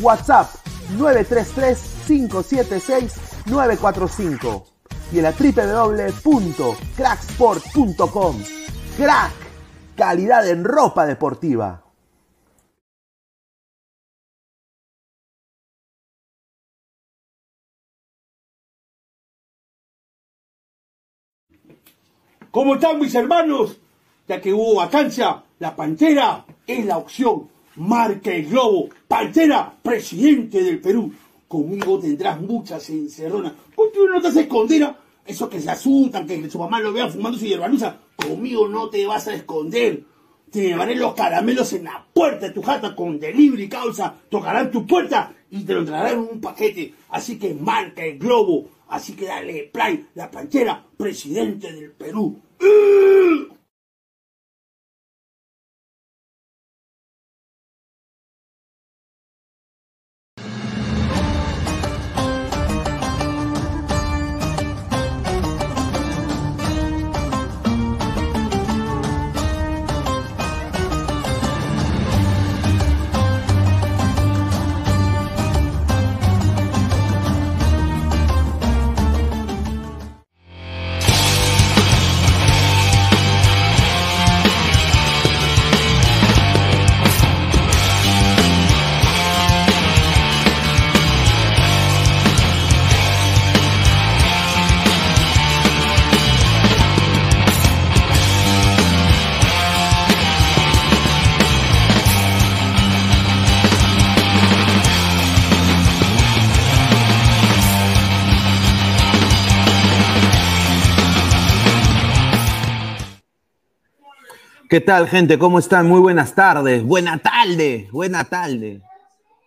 WhatsApp 933-576-945 y en la www.cracksport.com. Crack, calidad en ropa deportiva. ¿Cómo están mis hermanos? Ya que hubo vacancia, la Pantera es la opción. Marca el globo. Pantera, presidente del Perú. Conmigo tendrás muchas encerronas. Contigo no te haces esconder. Eso que se asustan, que su mamá lo vea fumando su hierbanuza. Conmigo no te vas a esconder. Te llevaré los caramelos en la puerta de tu jata con delivery causa. Tocarán tu puerta y te lo traerán en un paquete. Así que marca el globo. Así que dale play, la pantera, presidente del Perú. ¿Qué tal, gente? ¿Cómo están? Muy buenas tardes. Buena tarde, buena tarde.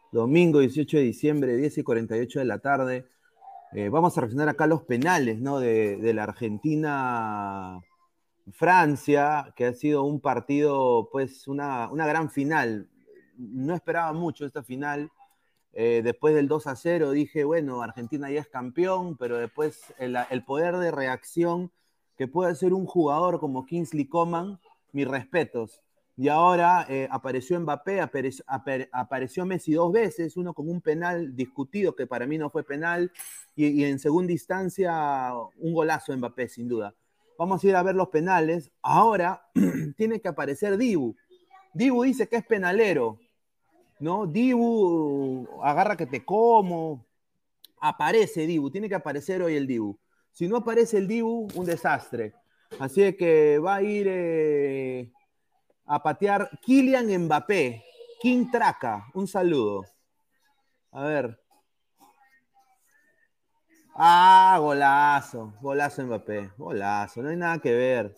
Domingo 18 de diciembre, 10 y 48 de la tarde. Eh, vamos a reaccionar acá los penales, ¿no? De, de la Argentina-Francia, que ha sido un partido, pues, una, una gran final. No esperaba mucho esta final. Eh, después del 2 a 0 dije, bueno, Argentina ya es campeón, pero después el, el poder de reacción que puede hacer un jugador como Kingsley Coman, mis respetos. Y ahora eh, apareció Mbappé, apareció, Messi dos veces, uno con un penal discutido que para mí no fue penal, y, y, en segunda instancia un golazo de Mbappé, sin duda. Vamos a ir a ver los penales. Ahora tiene que aparecer Dibu. Dibu dice que es penalero, ¿no? Dibu, agarra que te como. Aparece Dibu, tiene que aparecer hoy el Dibu. Si no aparece el Dibu, un desastre. Así que va a ir eh, a patear Kylian Mbappé. King Traca, un saludo. A ver. Ah, golazo. Golazo Mbappé. Golazo. No hay nada que ver.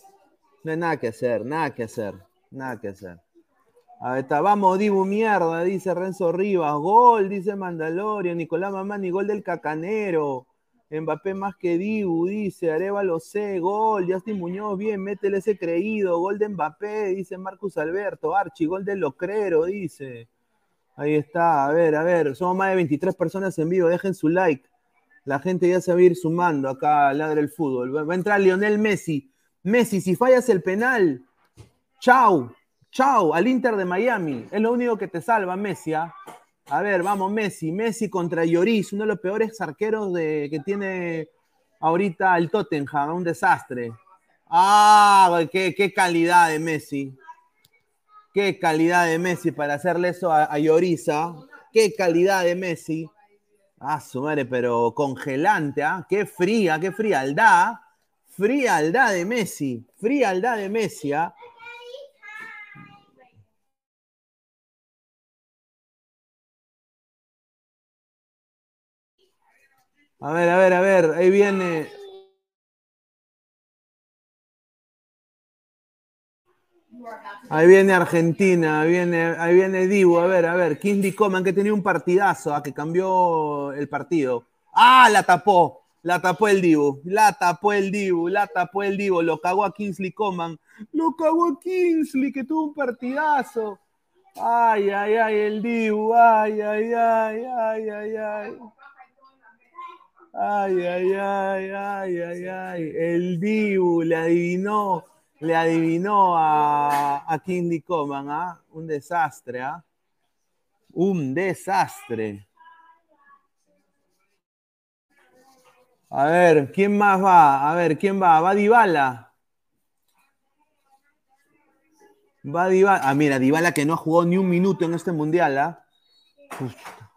No hay nada que hacer. Nada que hacer. Nada que hacer. Ahí está. Vamos, Dibu mierda, dice Renzo Rivas. Gol, dice Mandalorian. Nicolás Mamani, gol del cacanero. Mbappé más que Dibu, dice Arevalo C, gol, Justin Muñoz, bien, métele ese creído, gol de Mbappé, dice Marcus Alberto, Archi, gol de Locrero, dice. Ahí está, a ver, a ver, somos más de 23 personas en vivo, dejen su like. La gente ya se va a ir sumando acá al lado del fútbol. Va a entrar Lionel Messi. Messi, si fallas el penal, chau, chau, al Inter de Miami. Es lo único que te salva, Messi, ¿ah? A ver, vamos, Messi. Messi contra Lloris, uno de los peores arqueros que tiene ahorita el Tottenham, un desastre. Ah, qué, qué, calidad de Messi. Qué calidad de Messi para hacerle eso a, a Llorisa. Qué calidad de Messi. Ah, su madre, pero congelante, ¿ah? Qué fría, qué frialdad. Frialdad de Messi. Frialdad de Messi, ¿ah? A ver, a ver, a ver, ahí viene. Ahí viene Argentina, ahí viene, ahí viene Dibu. A ver, a ver, Kingsley Coman que tenía un partidazo, a ah, que cambió el partido. ¡Ah! La tapó. La tapó el Dibu. La tapó el Dibu. La tapó el Dibu. Lo cagó a Kingsley Coman. Lo cagó a Kingsley, que tuvo un partidazo. Ay, ay, ay, el Dibu. Ay, ay, ay, ay, ay, ay. Ay, ay, ay, ay, ay, ay. El Dibu le adivinó, le adivinó a, a Kingsley Coman, ¿ah? Un desastre, ¿ah? Un desastre. A ver, ¿quién más va? A ver, ¿quién va? ¿Va Dybala? Va Dybala. Ah, mira, Dybala que no ha jugado ni un minuto en este mundial, ¿ah?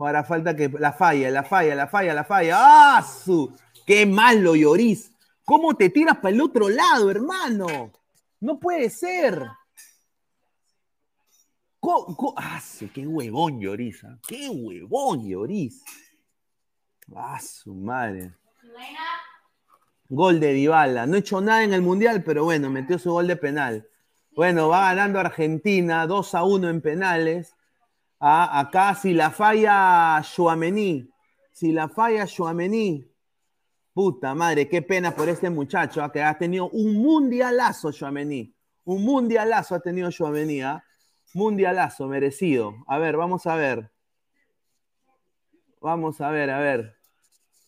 Ahora falta que la falla, la falla, la falla, la falla. ¡Ah! Su! ¡Qué malo, Lloris! ¿Cómo te tiras para el otro lado, hermano? No puede ser. ¡Ah! ¡Qué huevón, Lloris! ¿ah? ¡Qué huevón, Lloris! ¡Ah, su madre! Gol de Dybala. No ha hecho nada en el Mundial, pero bueno, metió su gol de penal. Bueno, va ganando Argentina 2 a 1 en penales. Ah, acá si la falla Chouameni. Si la falla Chouameni. Puta madre, qué pena por este muchacho ah, que ha tenido un mundialazo Chouameni. Un mundialazo ha tenido Chouameni. ¿ah? Mundialazo, merecido. A ver, vamos a ver. Vamos a ver, a ver.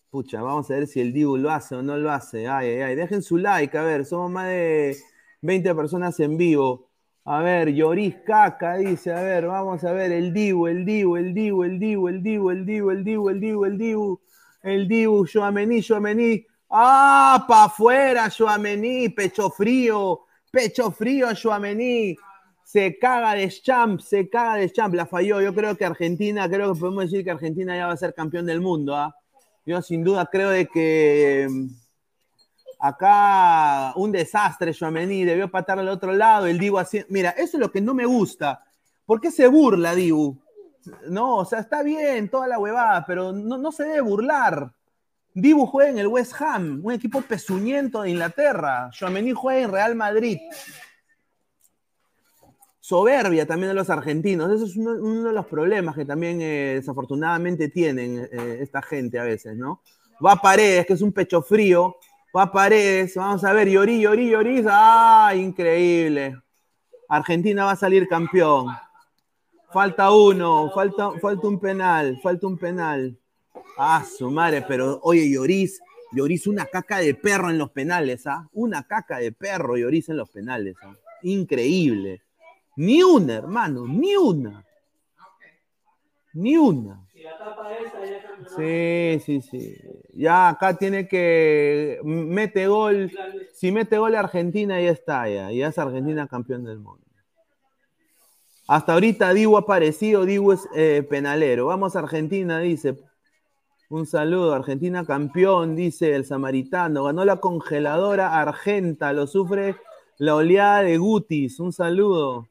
Pucha, vamos a ver si el Dibu lo hace o no lo hace. Ay, ay, ay. Dejen su like, a ver, somos más de 20 personas en vivo. A ver, Lloris Caca dice, a ver, vamos a ver, el Dibu, el Dibu, el Dibu, el Dibu, el Dibu, el Dibu, el Dibu, el Dibu, el Dibu, el Dibu, Joamení, Joamení. ¡Ah, pa' afuera, Joamení! Pecho frío, pecho frío, Joamení. Se caga de champ, se caga de champ. La falló. Yo creo que Argentina, creo que podemos decir que Argentina ya va a ser campeón del mundo, ¿ah? Yo sin duda creo de que mm, acá un desastre, Joamení, debió patar al otro lado, el Dibu así. Mira, eso es lo que no me gusta. ¿Por qué se burla, Dibu? No, o sea, está bien toda la huevada, pero no, no se debe burlar. Dibu juega en el West Ham, un equipo pezuñento de Inglaterra. Joamení juega en Real Madrid soberbia también de los argentinos. Eso es uno, de los problemas que también eh, desafortunadamente tienen eh, esta gente a veces, ¿no? Va a Paredes, que es un pecho frío. Va Paredes, vamos a ver, Llorí, Llorí, Llorí. ¡Ah, increíble! Argentina va a salir campeón. Falta uno, falta, falta un penal, falta un penal. Ah, su madre, pero oye, Lloris, Lloris, una caca de perro en los penales, ¿ah? Una caca de perro, Lloris en los penales, ¿ah? Increíble. Ni una, hermano, ni una. Ni una. Sí, sí, sí. Ya acá tiene que mete gol. Si mete gol Argentina, ya está, ya. Ya es Argentina campeón del mundo. Hasta ahorita Dibu ha aparecido, Dibu es eh, penalero. Vamos a Argentina, dice. Un saludo, Argentina campeón, dice el samaritano. Ganó la congeladora Argenta, lo sufre la oleada de Gutis. Un saludo.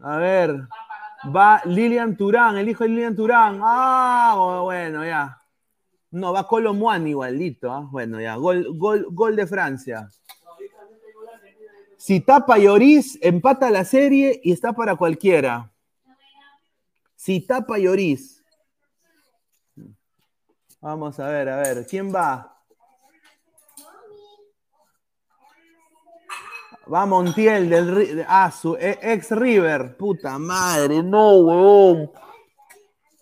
A ver. Va Lilian Turán, el hijo de Lilian Turán. Ah, bueno, ya. No, va Colomuan igualito. ¿ah? Bueno, ya. Gol, gol, gol de Francia. Si tapa Lloris, empata la serie y está para cualquiera. Si tapa Lloris. Vamos a ver, a ver. ¿Quién va? Va Montiel del ah, su e, ex River. Puta madre, no, huevón.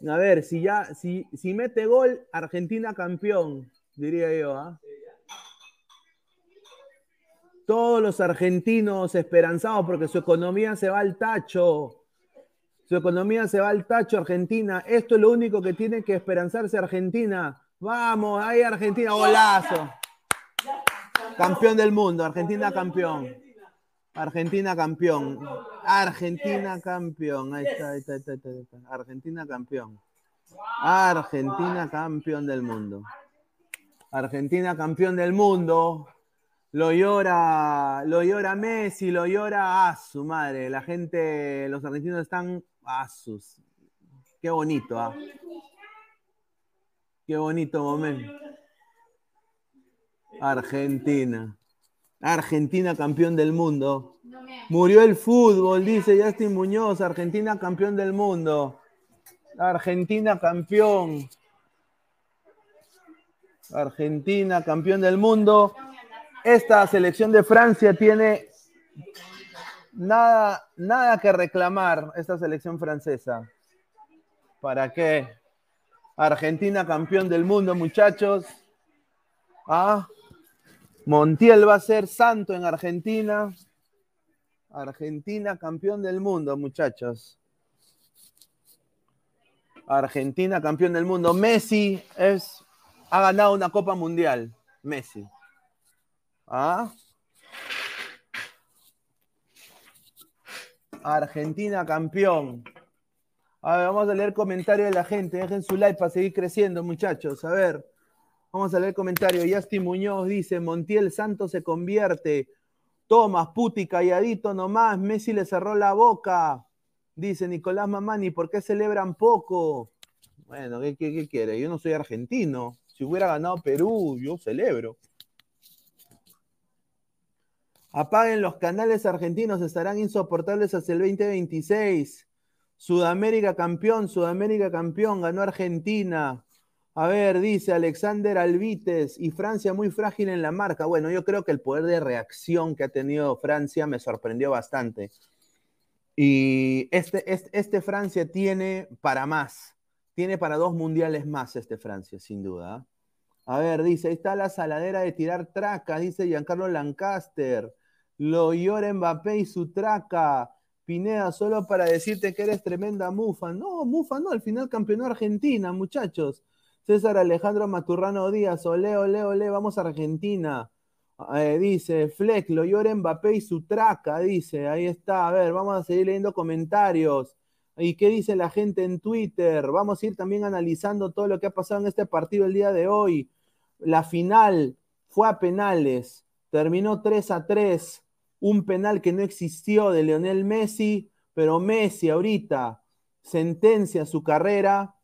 A ver, si ya, si, si mete gol, Argentina campeón, diría yo, ¿ah? Todos los argentinos esperanzados porque su economía se va al tacho. Su economía se va al tacho, Argentina. Esto es lo único que tiene que esperanzarse Argentina. Vamos, ahí Argentina, golazo. Campeón del mundo, Argentina campeón. Argentina campeón. Argentina campeón. Ahí está, ahí está, ahí está, Argentina campeón. Argentina campeón del mundo. Argentina campeón del mundo. Lo llora, lo llora Messi, lo llora a su madre. La gente, los argentinos están a sus. Qué bonito, ¿ah? Qué bonito momento. Argentina. Argentina campeón del mundo. Murió el fútbol, dice Justin Muñoz. Argentina campeón del mundo. Argentina campeón. Argentina campeón del mundo. Esta selección de Francia tiene nada, nada que reclamar, esta selección francesa. ¿Para qué? Argentina campeón del mundo, muchachos. Ah, Montiel va a ser santo en Argentina. Argentina campeón del mundo, muchachos. Argentina campeón del mundo. Messi es, ha ganado una Copa Mundial. Messi. ¿Ah? Argentina campeón. A ver, vamos a leer comentarios de la gente. Dejen su like para seguir creciendo, muchachos. A ver, vamos a leer comentarios. Yasti Muñoz dice: Montiel Santos se convierte. Tomás, puti, calladito nomás. Messi le cerró la boca. Dice Nicolás Mamani, ¿por qué celebran poco? Bueno, ¿qué, qué, qué quiere? Yo no soy argentino. Si hubiera ganado Perú, yo celebro. Apaguen los canales argentinos, estarán insoportables hasta el 2026. Sudamérica campeón, Sudamérica campeón, ganó Argentina. A ver, dice Alexander Alvites, y Francia muy frágil en la marca. Bueno, yo creo que el poder de reacción que ha tenido Francia me sorprendió bastante. Y este, este, este Francia tiene para más, tiene para dos mundiales más este Francia, sin duda. A ver, dice, ahí está la saladera de tirar traca, dice Giancarlo Lancaster. Lo llora Mbappé y su traca. Pineda, solo para decirte que eres tremenda mufa. No, mufa no, al final campeonó Argentina, muchachos. César Alejandro Maturrano Díaz, ole, ole, ole, vamos a Argentina. Eh, dice, Fleck, lo llora Mbappé y su traca, dice, ahí está. A ver, vamos a seguir leyendo comentarios. ¿Y qué dice la gente en Twitter? Vamos a ir también analizando todo lo que ha pasado en este partido el día de hoy. La final fue a penales, terminó 3 a 3 un penal que no existió de Leonel Messi, pero Messi ahorita sentencia su carrera,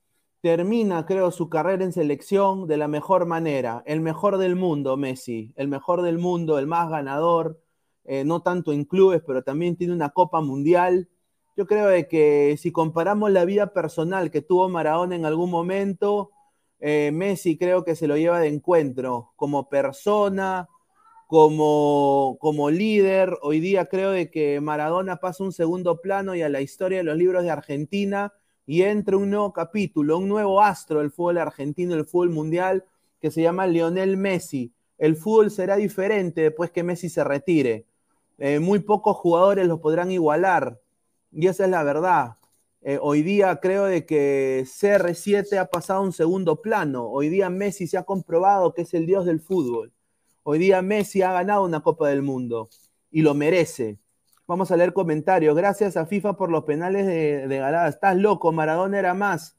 termina, creo, su carrera en selección de la mejor manera, el mejor del mundo, Messi, el mejor del mundo, el más ganador, eh, no tanto en clubes, pero también tiene una Copa Mundial. Yo creo que si comparamos la vida personal que tuvo Maradona en algún momento, eh, Messi creo que se lo lleva de encuentro como persona, como, como líder. Hoy día creo de que Maradona pasa un segundo plano y a la historia de los libros de Argentina y entra un nuevo capítulo, un nuevo astro del fútbol argentino, el fútbol mundial, que se llama Lionel Messi. El fútbol será diferente después que Messi se retire. Eh, muy pocos jugadores lo podrán igualar. Y esa es la verdad. Eh, hoy día creo de que CR7 ha pasado a un segundo plano. Hoy día Messi se ha comprobado que es el dios del fútbol. Hoy día Messi ha ganado una Copa del Mundo y lo merece. Vamos a leer comentarios. Gracias a FIFA por los penales de, de Galada. Estás loco, Maradona era más.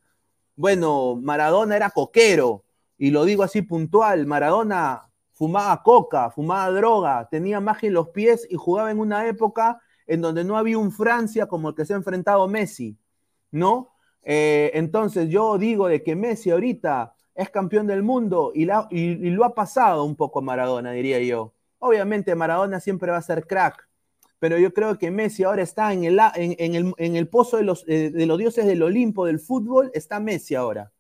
Bueno, Maradona era coquero, y lo digo así puntual. Maradona fumaba coca, fumaba droga, tenía magia en los pies y jugaba en una época en donde no había un Francia como el que se ha enfrentado Messi, ¿no? Eh, entonces yo digo de que Messi ahorita es campeón del mundo y, lo ha pasado un poco Maradona, diría yo. Obviamente Maradona siempre va a ser crack, pero yo creo que Messi ahora está en el, pozo de los, eh, dioses del Olimpo del fútbol, está Messi ahora,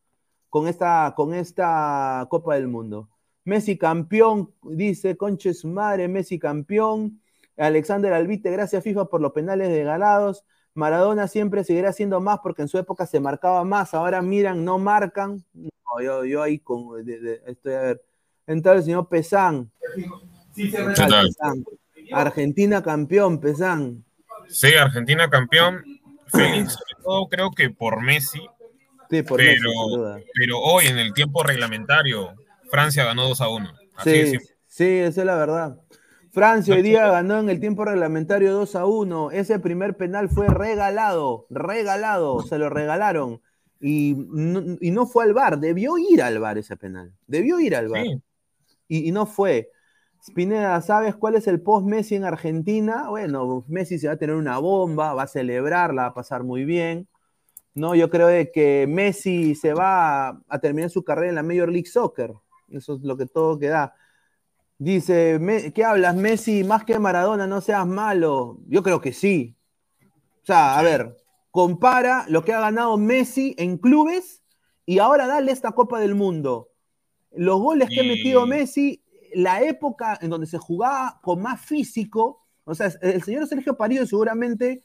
con esta, con esta Copa del Mundo. Messi campeón, dice Conche su madre, Messi campeón. Alexander Albite, gracias FIFA por los penales de galados. Maradona siempre seguirá siendo más porque en su época se marcaba más, ahora miran, no marcan yo, ahí con, estoy a ver. Entonces, señor Pesán. Argentina campeón, Pesán. Sí, Argentina campeón. Feliz sobre todo creo que por Messi. Sí, por pero, Messi, pero hoy en el tiempo reglamentario, Francia ganó 2 a 1. sí, sí, esa es la verdad. Francia hoy día ganó en el tiempo reglamentario 2 a 1. Ese primer penal fue regalado, regalado, se lo regalaron. Y no, fue al bar, debió ir al bar ese penal, debió ir al bar. Y, no fue. Spineda, ¿sabes cuál es el post Messi en Argentina? Bueno, Messi se va a tener una bomba, va a celebrarla, va a pasar muy bien. No, yo creo que Messi se va a, terminar su carrera en la Major League Soccer. Eso es lo que todo queda. Dice, ¿qué hablas, Messi? Más que Maradona, no seas malo. Yo creo que sí. O sea, a ver, compara lo que ha ganado Messi en clubes y ahora dale esta Copa del Mundo. Los goles que ha metido Messi, la época en donde se jugaba con más físico, o sea, el señor Sergio Parido seguramente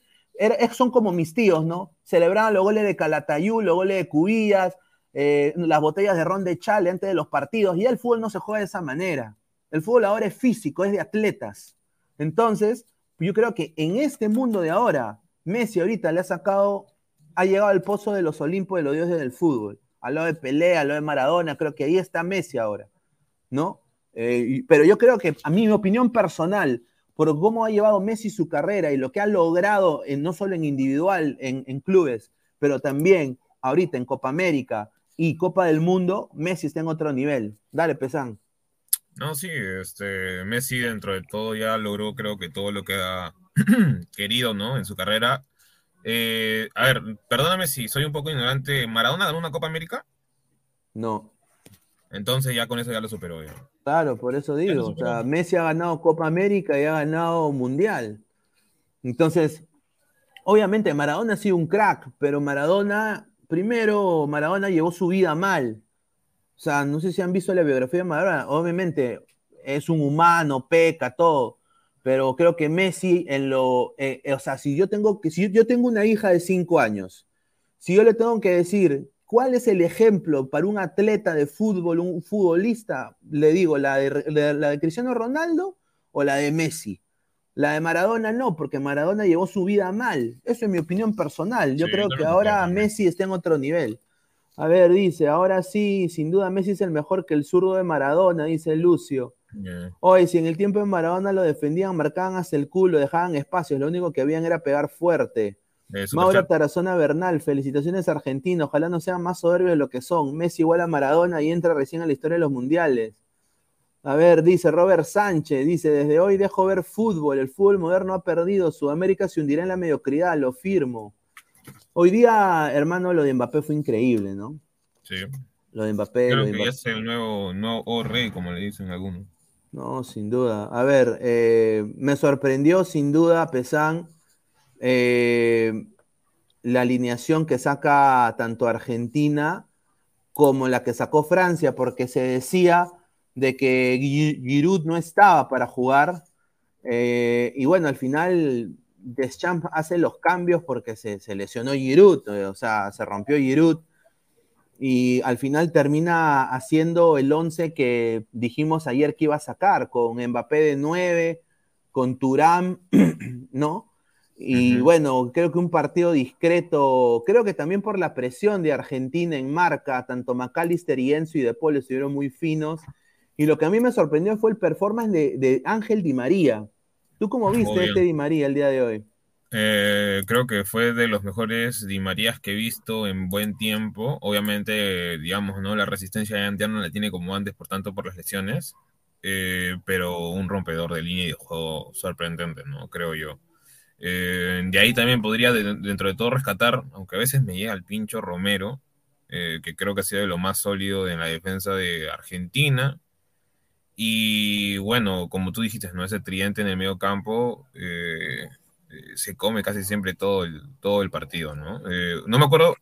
son como mis tíos, ¿no? Celebraban los goles de Calatayú, los goles de Cubillas, eh, las botellas de ron de chale antes de los partidos, y el fútbol no se juega de esa manera. El fútbol ahora es físico, es de atletas. Entonces, yo creo que en este mundo de ahora, Messi ahorita le ha sacado, ha llegado al pozo de los Olimpos de los dioses del fútbol. Al lado de Pelé, al lado de Maradona, creo que ahí está Messi ahora, ¿no? Eh, pero yo creo que, a mí, mi opinión personal, por cómo ha llevado Messi su carrera y lo que ha logrado, en, no solo en individual, en, clubes, pero también ahorita en Copa América y Copa del Mundo, Messi está en otro nivel. Dale, Pesán. No, sí, este, Messi dentro de todo ya logró creo que todo lo que ha querido, ¿no? En su carrera. Eh, a ver, perdóname si soy un poco ignorante. ¿Maradona ganó una Copa América? No. Entonces ya con eso ya lo superó. Ya. Claro, por eso digo. O sea, Messi ha ganado Copa América y ha ganado Mundial. Entonces, obviamente Maradona ha sido un crack, pero Maradona, primero, Maradona llevó su vida mal. O sea, no sé si han visto la biografía de Maradona. Obviamente es un humano, peca, todo. Pero creo que Messi en lo, eh, o sea, si yo tengo que, si yo tengo una hija de cinco años, si yo le tengo que decir ¿Cuál es el ejemplo para un atleta de fútbol, un futbolista? Le digo, ¿la de, la de Cristiano Ronaldo o la de Messi? La de Maradona no, porque Maradona llevó su vida mal. Eso es mi opinión personal. Yo creo que ahora Messi está en otro nivel. A ver, dice, ahora sí, sin duda Messi es el mejor que el zurdo de Maradona, dice Lucio. Hoy, si en el tiempo de Maradona lo defendían, marcaban hasta el culo, dejaban espacios, lo único que habían era pegar fuerte. Mauro Tarazona Bernal, felicitaciones Argentina. Ojalá no sean más soberbios de lo que son. Messi igual a Maradona y entra recién a la historia de los mundiales. A ver, dice Robert Sánchez, dice, desde hoy dejo ver fútbol, el fútbol moderno ha perdido, Sudamérica se hundirá en la mediocridad, lo firmo. Hoy día, hermano, lo de Mbappé fue increíble, ¿no? Sí. Lo de Mbappé. Creo que es el nuevo, nuevo rey, como le dicen algunos. No, sin duda. A ver, eh, me sorprendió sin duda Pesán eh, la alineación que saca tanto Argentina como la que sacó Francia, porque se decía de que Giroud no estaba para jugar. Eh, y bueno, al final Deschamps hace los cambios porque se, lesionó Giroud, eh, o sea, se rompió Giroud. Y al final termina haciendo el 11 que dijimos ayer que iba a sacar, con Mbappé de 9, con Turán, ¿no? Y bueno, creo que un partido discreto, creo que también por la presión de Argentina en marca, tanto McAllister y Enzo y De Paul estuvieron muy finos. Y lo que a mí me sorprendió fue el performance de, Ángel Di María. ¿Tú cómo viste este Di María el día de hoy? Eh, creo que fue de los mejores Di Marías que he visto en buen tiempo. Obviamente, digamos, ¿no? La resistencia ya no la tiene como antes, por tanto, por las lesiones. Eh, pero un rompedor de línea y de juego sorprendente, ¿no? Creo yo. Eh, de ahí también podría, dentro de todo, rescatar, aunque a veces me llega el pincho Romero, eh, que creo que ha sido de lo más sólido en la defensa de Argentina. Y bueno, como tú dijiste, ¿no? ese tridente en el medio campo eh, se come casi siempre todo el, todo el partido. ¿no? no me acuerdo,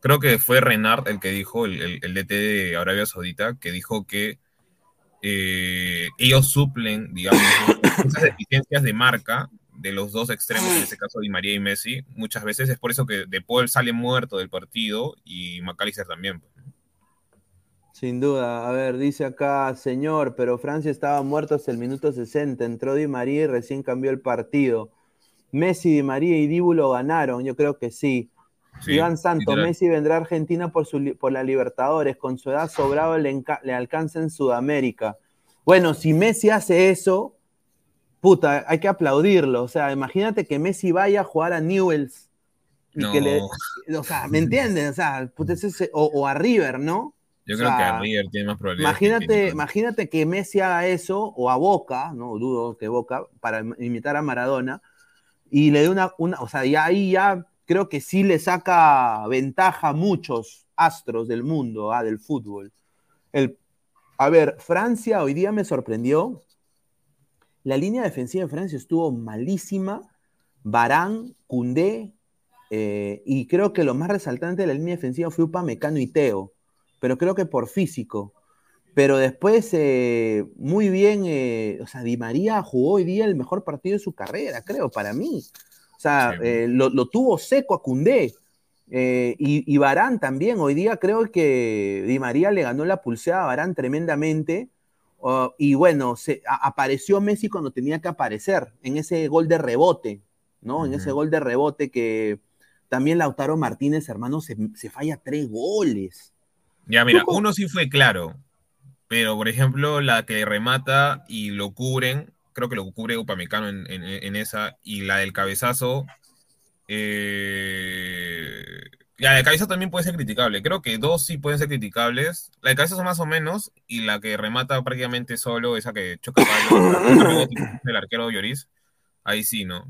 creo que fue Renard el que dijo, el, el, DT de Arabia Saudita, que dijo que ellos suplen, digamos, esas deficiencias de marca de los dos extremos, en este caso Di María y Messi, muchas veces es por eso que De Paul sale muerto del partido y McAllister también. Pues, Sin duda, a ver, dice acá, señor, pero Francia estaba muerto hasta el minuto 60, entró Di María y recién cambió el partido. Messi, Di María y Díbulo ganaron, yo creo que sí. Iván Santos, Messi vendrá a Argentina por, su, por la Libertadores, con su edad sobrado le, le alcanza en Sudamérica. Bueno, si Messi hace eso, puta, hay que aplaudirlo. O sea, imagínate que Messi vaya a jugar a Newells. Y que le, o sea, ¿me entiendes? O sea, o, a River, ¿no? Yo creo que a River tiene más probabilidades. Imagínate, imagínate que Messi haga eso, o a Boca, no dudo que Boca, para imitar a Maradona, y le dé una, una, o sea, ya ahí ya creo que sí le saca ventaja a muchos astros del mundo, ah, del fútbol. El, a ver, Francia hoy día me sorprendió la línea defensiva de Francia estuvo malísima. Barán, Cundé, eh, y creo que lo más resaltante de la línea defensiva fue Upamecano y Teo, pero creo que por físico. Pero después, eh, muy bien, eh, o sea, Di María jugó hoy día el mejor partido de su carrera, creo, para mí. O sea, lo, lo, tuvo seco a Cundé. y, y, Barán también, hoy día creo que Di María le ganó la pulseada a Barán tremendamente. Y bueno, se, apareció Messi cuando tenía que aparecer, en ese gol de rebote, ¿no? En ese gol de rebote que, también Lautaro Martínez, hermano, se, falla tres goles. Ya, mira, uno sí fue claro, pero por ejemplo, la que remata y lo cubren, creo que lo cubre Upamecano en, en, esa, y la del cabezazo, eh, la del cabezazo también puede ser criticable. Creo que dos sí pueden ser criticables. La del cabezazo más o menos, y la que remata prácticamente solo, esa que choca el arquero Lloris, ahí sí, ¿no?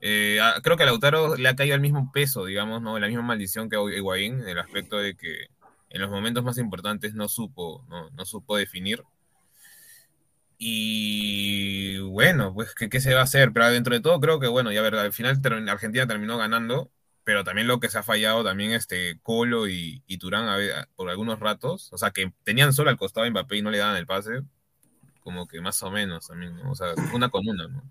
Eh, creo que a Lautaro le ha caído el mismo peso, digamos, ¿no? La misma maldición que a Higuaín, en el aspecto de que en los momentos más importantes no supo, no, supo definir. Y bueno, pues ¿qué, se va a hacer? Pero dentro de todo creo que, bueno, ya verdad, al final Argentina terminó ganando, pero también lo que se ha fallado también este Colo y, y Turán por algunos ratos, o sea, que tenían solo al costado de Mbappé y no le daban el pase, como que más o menos también, O sea, una con una, ¿no?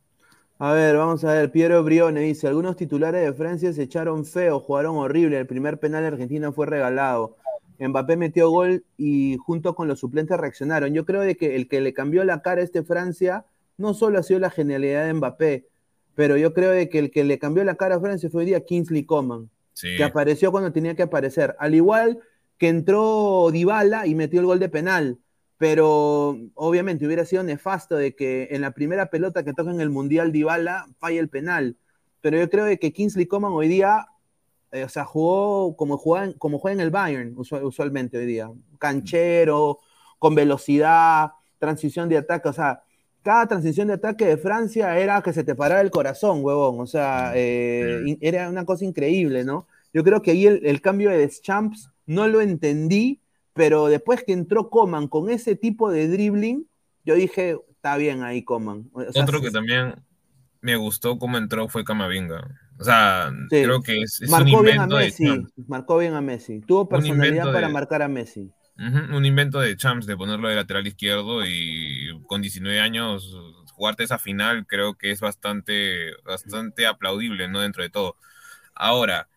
A ver, vamos a ver. Piero Brione dice: Algunos titulares de Francia se echaron feo, jugaron horrible. El primer penal de Argentina fue regalado. Mbappé metió gol y junto con los suplentes reaccionaron. Yo creo de que el que le cambió la cara a este Francia no solo ha sido la genialidad de Mbappé, pero yo creo de que el que le cambió la cara a Francia fue hoy día Kingsley Coman, que apareció cuando tenía que aparecer. Al igual que entró Dybala y metió el gol de penal pero obviamente hubiera sido nefasto de que en la primera pelota que toca en el Mundial Dybala falle el penal. Pero yo creo que Kingsley Coman hoy día, eh, o sea, jugó como juega, como juega en el Bayern usualmente hoy día. Canchero, con velocidad, transición de ataque, o sea, cada transición de ataque de Francia era que se te parara el corazón, huevón. O sea, eh, era una cosa increíble, ¿no? Yo creo que ahí el, el cambio de Deschamps no lo entendí pero después que entró Coman con ese tipo de dribbling, yo dije, está bien ahí Coman. Otro que también me gustó cómo entró fue Camavinga. O sea, creo que es, marcó bien a Messi, marcó bien a Messi. Tuvo personalidad para marcar a Messi. Un invento de Champs de ponerlo de lateral izquierdo y con 19 años jugarte esa final creo que es bastante, bastante aplaudible, ¿no? Dentro de todo. Ahora,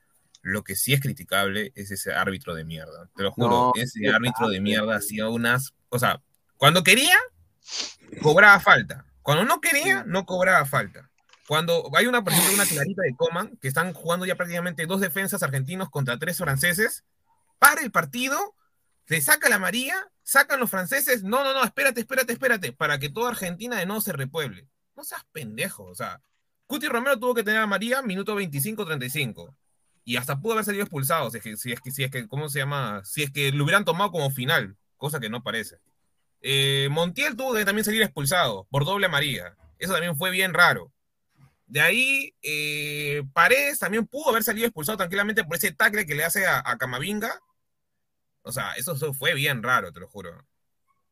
lo que sí es criticable es ese árbitro de mierda. Te lo juro, ese árbitro de mierda hacía unas. O sea, cuando quería, cobraba falta. Cuando no quería, no cobraba falta. Cuando hay una, por una clarita de Coman, que están jugando ya prácticamente dos defensas argentinos contra tres franceses, para el partido, le saca la María, sacan los franceses, no, no, no, espérate, espérate, espérate, para que toda Argentina de nuevo se repueble. No seas pendejo, o sea, Cuti Romero tuvo que tener a María minuto 25-35 y hasta pudo haber salido expulsado si es que, si es que, si es que, ¿cómo se llama? Si es que lo hubieran tomado como final, cosa que no parece. Eh, Montiel tuvo que también salir expulsado por doble amarilla. Eso también fue bien raro. De ahí, eh, Paredes también pudo haber salido expulsado tranquilamente por ese tackle que le hace a Camavinga. O sea, eso fue bien raro, te lo juro.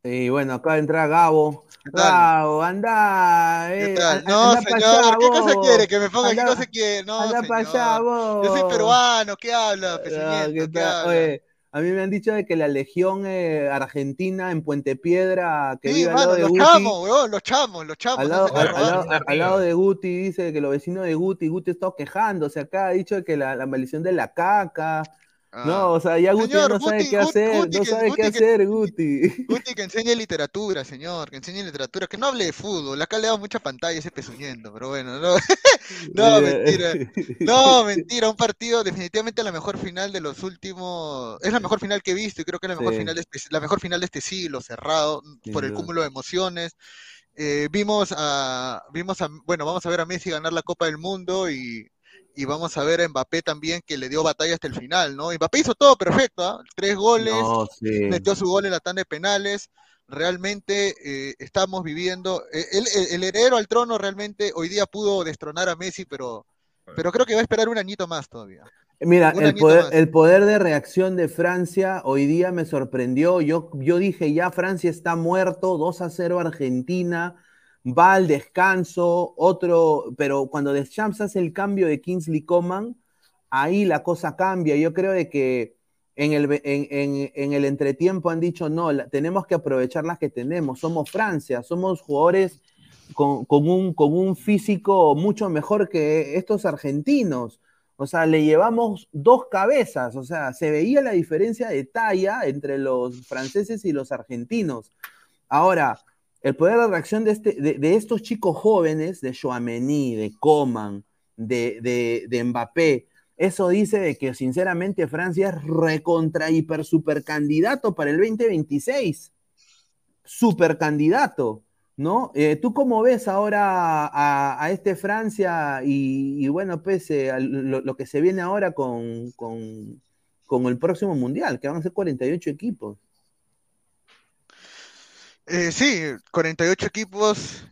Y bueno, acá entra Gabo. Gabo, anda. Eh, ¿Qué tal? No, señor, ¿qué cosa quiere? Que me ponga qué cosa quiere. No, anda para allá, vos. Yo soy peruano, ¿qué habla, ¿qué, ¿qué habla? Oye, a mí me han dicho de que la Legión eh, Argentina en Puente Piedra, que sí, vive al lado de los Guti, chamos, weón, los chamos, los chamos. Al lado, al, lado, al lado, de Guti dice que los vecinos de Guti, Guti está quejándose acá, ha dicho que la, la maldición de la caca, no, ah. o sea, ya Guti no sabe qué hacer, no sabe qué hacer, Guti. Guti que enseñe literatura, señor, que enseñe literatura, que no hable de fútbol, acá le da mucha pantalla ese pezuñendo, pero bueno, no, no, mentira, no, mentira, un partido definitivamente la mejor final de los últimos, es la mejor final que he visto y creo que es la mejor, final, de este, la mejor final de este siglo, cerrado, por el cúmulo de emociones, eh, vimos a, vimos a, bueno, vamos a ver a Messi ganar la Copa del Mundo y y vamos a ver a Mbappé también que le dio batalla hasta el final, ¿no? Mbappé hizo todo perfecto, ¿ah? tres goles, metió su gol en la tanda de penales, realmente eh, estamos viviendo, eh, el, heredero al trono realmente hoy día pudo destronar a Messi, pero, pero creo que va a esperar un añito más todavía. Mira, el poder, el poder, de reacción de Francia hoy día me sorprendió. Yo, yo dije, ya Francia está muerto, 2 a 0 Argentina va al descanso, otro, pero cuando Deschamps hace el cambio de Kingsley Coman, ahí la cosa cambia. Yo creo de que en el, en, entretiempo han dicho, no, tenemos que aprovechar las que tenemos. Somos Francia, somos jugadores con, un, con un físico mucho mejor que estos argentinos. O sea, le llevamos dos cabezas, o sea, se veía la diferencia de talla entre los franceses y los argentinos. Ahora, el poder de reacción de, este, de, estos chicos jóvenes, de Chouameni, de Coman, de, de, de Mbappé, eso dice de que sinceramente Francia es recontra hiper super candidato para el 2026. Super candidato, ¿no? Eh, ¿Tú cómo ves ahora a, este Francia y, bueno, pese a lo, que se viene ahora con, con, el próximo Mundial, que van a ser 48 equipos? Eh, sí, 48 equipos,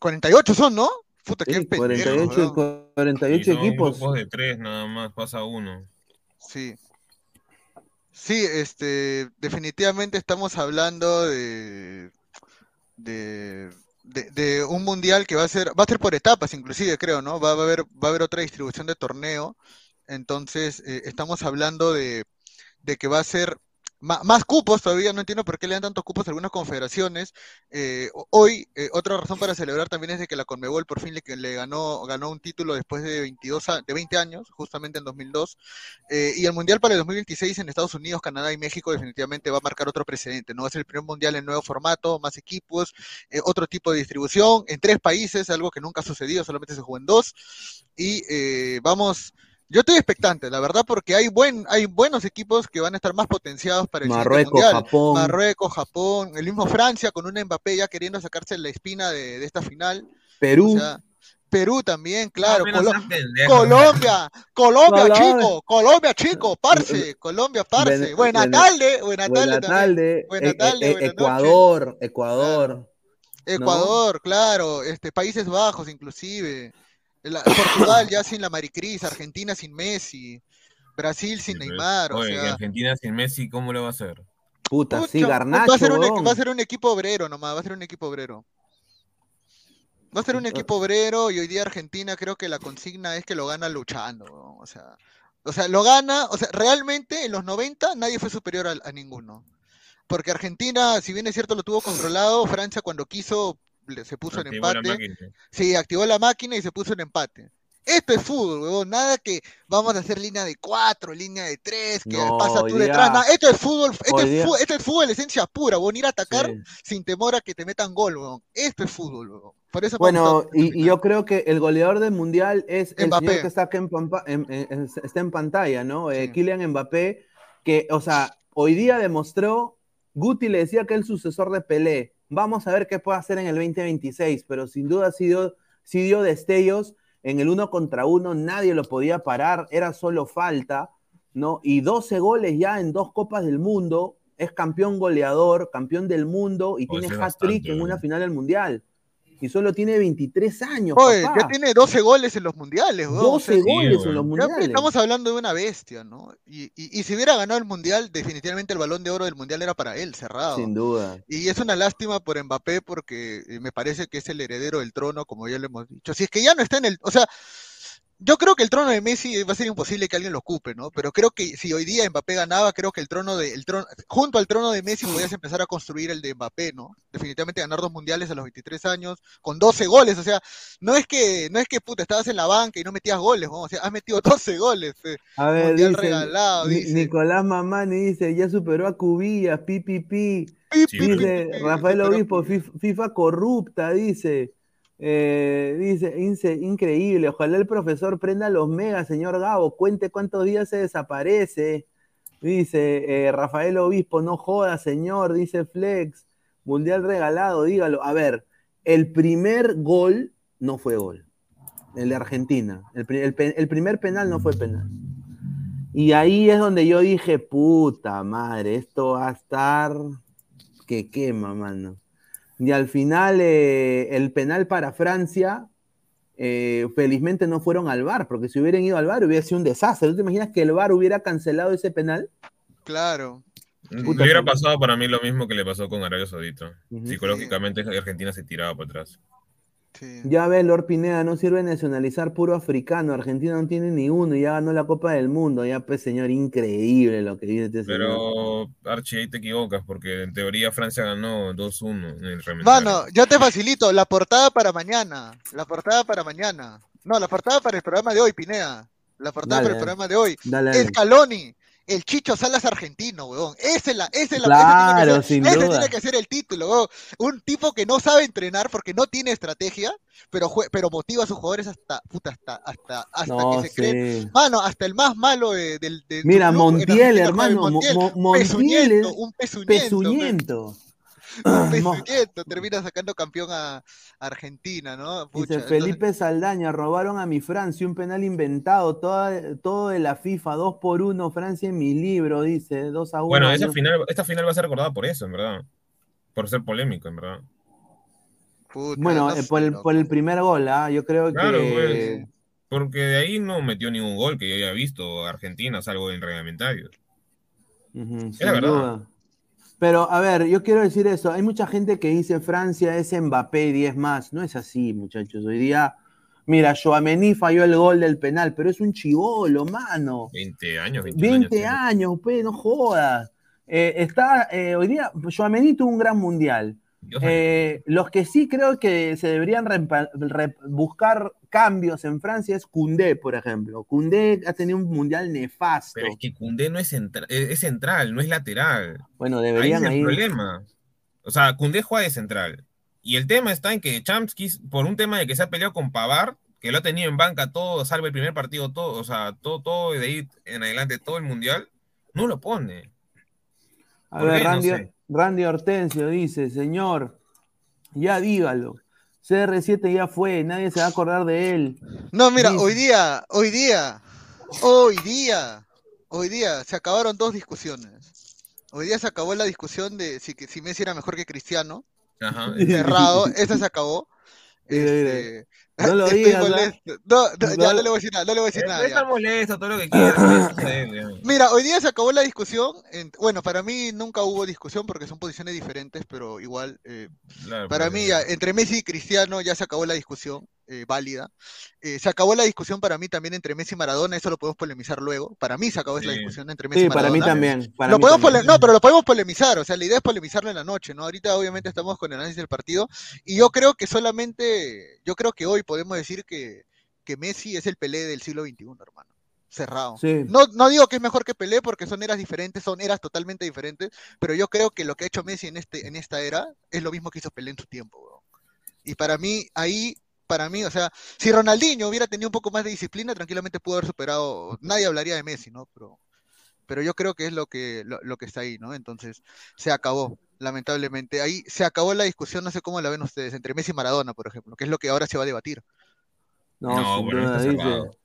48 eh, son, ¿no? 48, 48 equipos. de tres nada más, pasa uno. Sí. Sí, este, definitivamente estamos hablando de, de, de, un mundial que va a ser, va a ser por etapas, inclusive creo, ¿no? Va, a haber, va a haber otra distribución de torneo. Entonces, eh, estamos hablando de, de que va a ser más cupos todavía, no entiendo por qué le dan tantos cupos a algunas confederaciones. Eh, hoy, eh, otra razón para celebrar también es de que la Conmebol por fin le, le ganó, ganó un título después de, 22 de 20 años, justamente en 2002. Eh, y el Mundial para el 2026 en Estados Unidos, Canadá y México definitivamente va a marcar otro precedente. No va a ser el primer Mundial en nuevo formato, más equipos, otro tipo de distribución en tres países, algo que nunca ha sucedido, solamente se jugó en dos. Y vamos yo estoy expectante, la verdad, porque hay buen, hay buenos equipos que van a estar más potenciados para el Marruecos, mundial. Japón. Marruecos, Japón, el mismo Francia con un Mbappé ya queriendo sacarse la espina de, esta final. Perú. Perú también, claro. Colombia, Colombia, chico, Colombia, chico, parce, Colombia, parce. Buena tarde, buena tarde. Buena tarde, Ecuador, Ecuador. Ecuador, claro, este, Países Bajos inclusive. Portugal ya sin la Maricris, Argentina sin Messi, Brasil sin Neymar. Oye, Argentina sin Messi, ¿cómo lo va a hacer? Puta, sí, Garnacho. Va a, ser un, va a ser un equipo obrero nomás, va a ser un equipo obrero. Va a ser un equipo obrero y hoy día Argentina creo que la consigna es que lo gana luchando. O sea, o sea, lo gana, o sea, realmente en los 90 nadie fue superior a, a ninguno. Porque Argentina, si bien es cierto, lo tuvo controlado, Francia cuando quiso se puso en empate. Sí, activó la máquina y se puso en empate. Esto es fútbol, huevón. Nada que vamos a hacer línea de cuatro, línea de tres, que pasa tú detrás. esto es fútbol, esto es, fútbol, esto es fútbol esencia pura, huevón. Ir a atacar sin temor a que te metan gol, huevón. Esto es fútbol, huevón. Por eso bueno, y, yo creo que el goleador del mundial es el señor que está, en, pantalla, ¿no? Eh, Kylian Mbappé, que, o sea, hoy día demostró, Guti le decía que es el sucesor de Pelé Vamos a ver qué puede hacer en el 2026, pero sin duda sí dio, sí dio destellos. En el uno contra uno, nadie lo podía parar, era solo falta, ¿no? Y 12 goles ya en dos Copas del Mundo, es campeón goleador, campeón del mundo y tiene hat-trick en una final del Mundial y solo tiene 23 años. Oye, ya tiene 12 goles en los mundiales, 12 goles en los mundiales. Estamos hablando de una bestia, ¿no? Y, y, si hubiera ganado el mundial, definitivamente el balón de oro del mundial era para él, cerrado. Sin duda. Y es una lástima por Mbappé porque eh, me parece que es el heredero del trono, como ya le hemos dicho. Si es que ya no está en el. O sea, yo creo que el trono de Messi va a ser imposible que alguien lo ocupe, ¿no? Pero creo que si hoy día Mbappé ganaba, creo que el trono de el trono, junto al trono de Messi podías empezar a construir el de Mbappé, ¿no? Definitivamente ganar dos mundiales a los 23 años con 12 goles, o sea, no es que no es que puta estabas en la banca y no metías goles, ¿no? o sea, has metido 12 goles. Eh. A ver, dice, regalado, dice. Nicolás Mamani dice, ya superó a Cubillas, pi pi pi. dice Rafael Obispo, FIFA corrupta, dice. Eh, dice, increíble, ojalá el profesor prenda los megas, señor Gabo, cuente cuántos días se desaparece. Dice eh, Rafael Obispo, no joda, señor, dice Flex, mundial regalado, dígalo. A ver, el primer gol no fue gol, el de Argentina. El, el primer penal no fue penal. Y ahí es donde yo dije, puta madre, esto va a estar que quema, mano. Y al final eh, el penal para Francia, eh, felizmente no fueron al VAR, porque si hubieran ido al VAR hubiera sido un desastre. ¿Tú te imaginas que el VAR hubiera cancelado ese penal? Claro. hubiera pasado para mí lo mismo que le pasó con Arabia Saudita. Psicológicamente Argentina se tiraba para atrás. Ya ve, Lord Pineda, no sirve nacionalizar puro africano. Argentina no tiene ni uno y ya ganó la Copa del Mundo. Ya, pues, señor, increíble lo que dice este Pero, Archie, ahí te equivocas, porque en teoría Francia ganó 2-1 en el Mano, yo te facilito, la portada para mañana. La portada para mañana. No, la portada para el programa de hoy, Pineda. La portada para el programa de hoy. Dale, Scaloni el Chicho Salas argentino, weón. Esa es la, esa es la claro, ese, tiene que ser, ese tiene que ser el título, weón. Un tipo que no sabe entrenar porque no tiene estrategia, pero pero motiva a sus jugadores hasta puta, hasta hasta hasta que se creen. Mano, hasta el más malo del, Mira, Montiel, hermano, Montiel, un pezuñento un termina sacando campeón a Argentina, ¿no? Dice Felipe Saldaña, robaron a mi Francia, un penal inventado, todo de la FIFA, dos por uno, Francia en mi libro, dice, dos a uno. Bueno, esa final, esta final va a ser recordada por eso, en verdad. Por ser polémico, en verdad. bueno, eh, por, el, por, el, primer gol, ¿ah? yo creo claro, que... Pues, porque de ahí no metió ningún gol que yo haya visto Argentina, salvo en reglamentarios. es la verdad. Pero, a ver, yo quiero decir eso. Hay mucha gente que dice Francia es Mbappé y 10 más. No es así, muchachos. Hoy día, mira, Joamení falló el gol del penal, pero es un chivolo, mano. 20 años, 20 años, pues, no jodas. Eh, está, eh, hoy día, Joamení tuvo un gran mundial. Eh, los que sí creo que se deberían buscar cambios en Francia es Koundé, por ejemplo. Koundé ha tenido un mundial nefasto. Pero es que Koundé no es, es central, no es lateral. Bueno, deberían Ahí es el problema. O sea, Koundé juega de central. Y el tema está en que Chamsky, por un tema de que se ha peleado con Pavar, que lo ha tenido en banca todo, salvo el primer partido, todo, o sea, todo, todo de ahí en adelante, todo el mundial, no lo pone. A ver, Randy, Randy Hortensio dice, señor, ya dígalo. CR7 ya fue, nadie se va a acordar de él. No, mira, hoy día, hoy día, hoy día, hoy día se acabaron dos discusiones. Hoy día se acabó la discusión de si, si Messi era mejor que Cristiano. Ajá. Cerrado, esa se acabó. Este, no lo digas. No, ya no le voy a decir nada, no le voy a decir nada. Está molesto, todo lo que quieras. Mira, hoy día se acabó la discusión. bueno, para mí nunca hubo discusión porque son posiciones diferentes, pero igual, eh, para mí, entre Messi y Cristiano ya se acabó la discusión. Eh, válida. Eh, se acabó la discusión para mí también entre Messi y Maradona, eso lo podemos polemizar luego. Para mí se acabó esa discusión entre Messi y Maradona. para mí también. No, pero lo podemos polemizar, o sea, la idea es polemizarlo en la noche, ¿no? Ahorita obviamente estamos con el análisis del partido y yo creo que solamente, yo creo que hoy podemos decir que, que Messi es el Pelé del siglo XXI, hermano cerrado. No, no digo que es mejor que Pelé porque son eras diferentes, son eras totalmente diferentes, pero yo creo que lo que ha hecho Messi en, este, en esta era es lo mismo que hizo Pelé en su tiempo. Y para mí ahí para mí, o sea, si Ronaldinho hubiera tenido un poco más de disciplina, tranquilamente pudo haber superado, nadie hablaría de Messi, ¿no? Pero, pero yo creo que es lo que, lo, que está ahí, ¿no? Entonces, se acabó, lamentablemente. Ahí se acabó la discusión, no sé cómo la ven ustedes, entre Messi y Maradona, por ejemplo, que es lo que ahora se va a debatir. No, no dice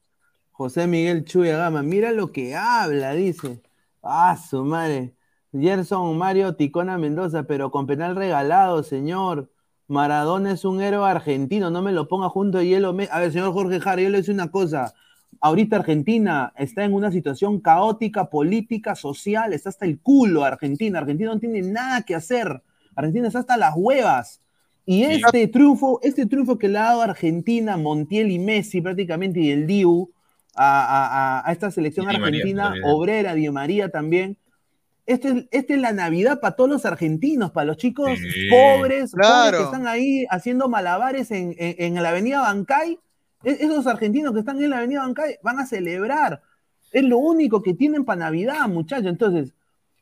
José Miguel Chuya Gama, mira lo que habla, dice. Ah, su madre. Gerson Mario Ticona Mendoza, pero con penal regalado, señor. Maradona es un héroe argentino, no me lo ponga junto a hielo. A ver, señor Jorge Jara, yo le decir una cosa. Ahorita Argentina está en una situación caótica, política, social, está hasta el culo Argentina. Argentina no tiene nada que hacer. Argentina está hasta las huevas. Y este triunfo, este triunfo que le ha dado Argentina, Montiel y Messi prácticamente, y el Diu, a, esta selección argentina, obrera, Di María también, esta es, la Navidad para todos los argentinos, para los chicos pobres, que están ahí haciendo malabares en, la avenida Bancay. E, esos argentinos que están en la avenida Bancay van a celebrar. Es lo único que tienen para Navidad, muchachos. Entonces,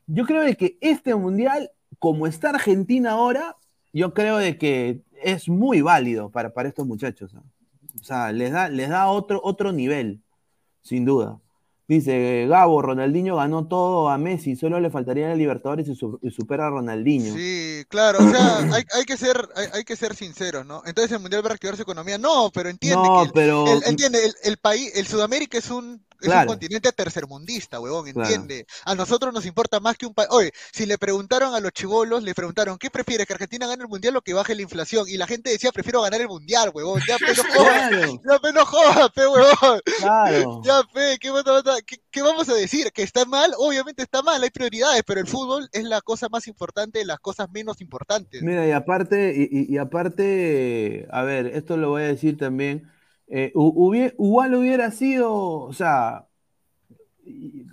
yo creo de que este mundial, como está Argentina ahora, yo creo de que es muy válido para, para estos muchachos. O sea, les da, les da otro, otro nivel, sin duda. Dice Gabo, Ronaldinho ganó todo a Messi, solo le faltaría la Libertadores y, supera a Ronaldinho. Sí, claro, o sea, hay, que ser, hay, que ser sinceros, ¿no? Entonces el Mundial va a reactivar su economía. No, pero entiende que el, pero... entiende, el, país, el Sudamérica es un es un continente tercermundista, huevón, entiende. A nosotros nos importa más que un país. Oye, si le preguntaron a los chivolos, le preguntaron, ¿qué prefieres, que Argentina gane el mundial o que baje la inflación? Y la gente decía, prefiero ganar el mundial, huevón. Ya, pero joda, ya, pero joda, pe, huevón. Claro. Ya, pe, ¿qué, ¿qué, vamos a decir? ¿Que está mal? Obviamente está mal, hay prioridades, pero el fútbol es la cosa más importante de las cosas menos importantes. Mira, y aparte, y, y aparte, a ver, esto lo voy a decir también eh, igual hubiera sido, o sea,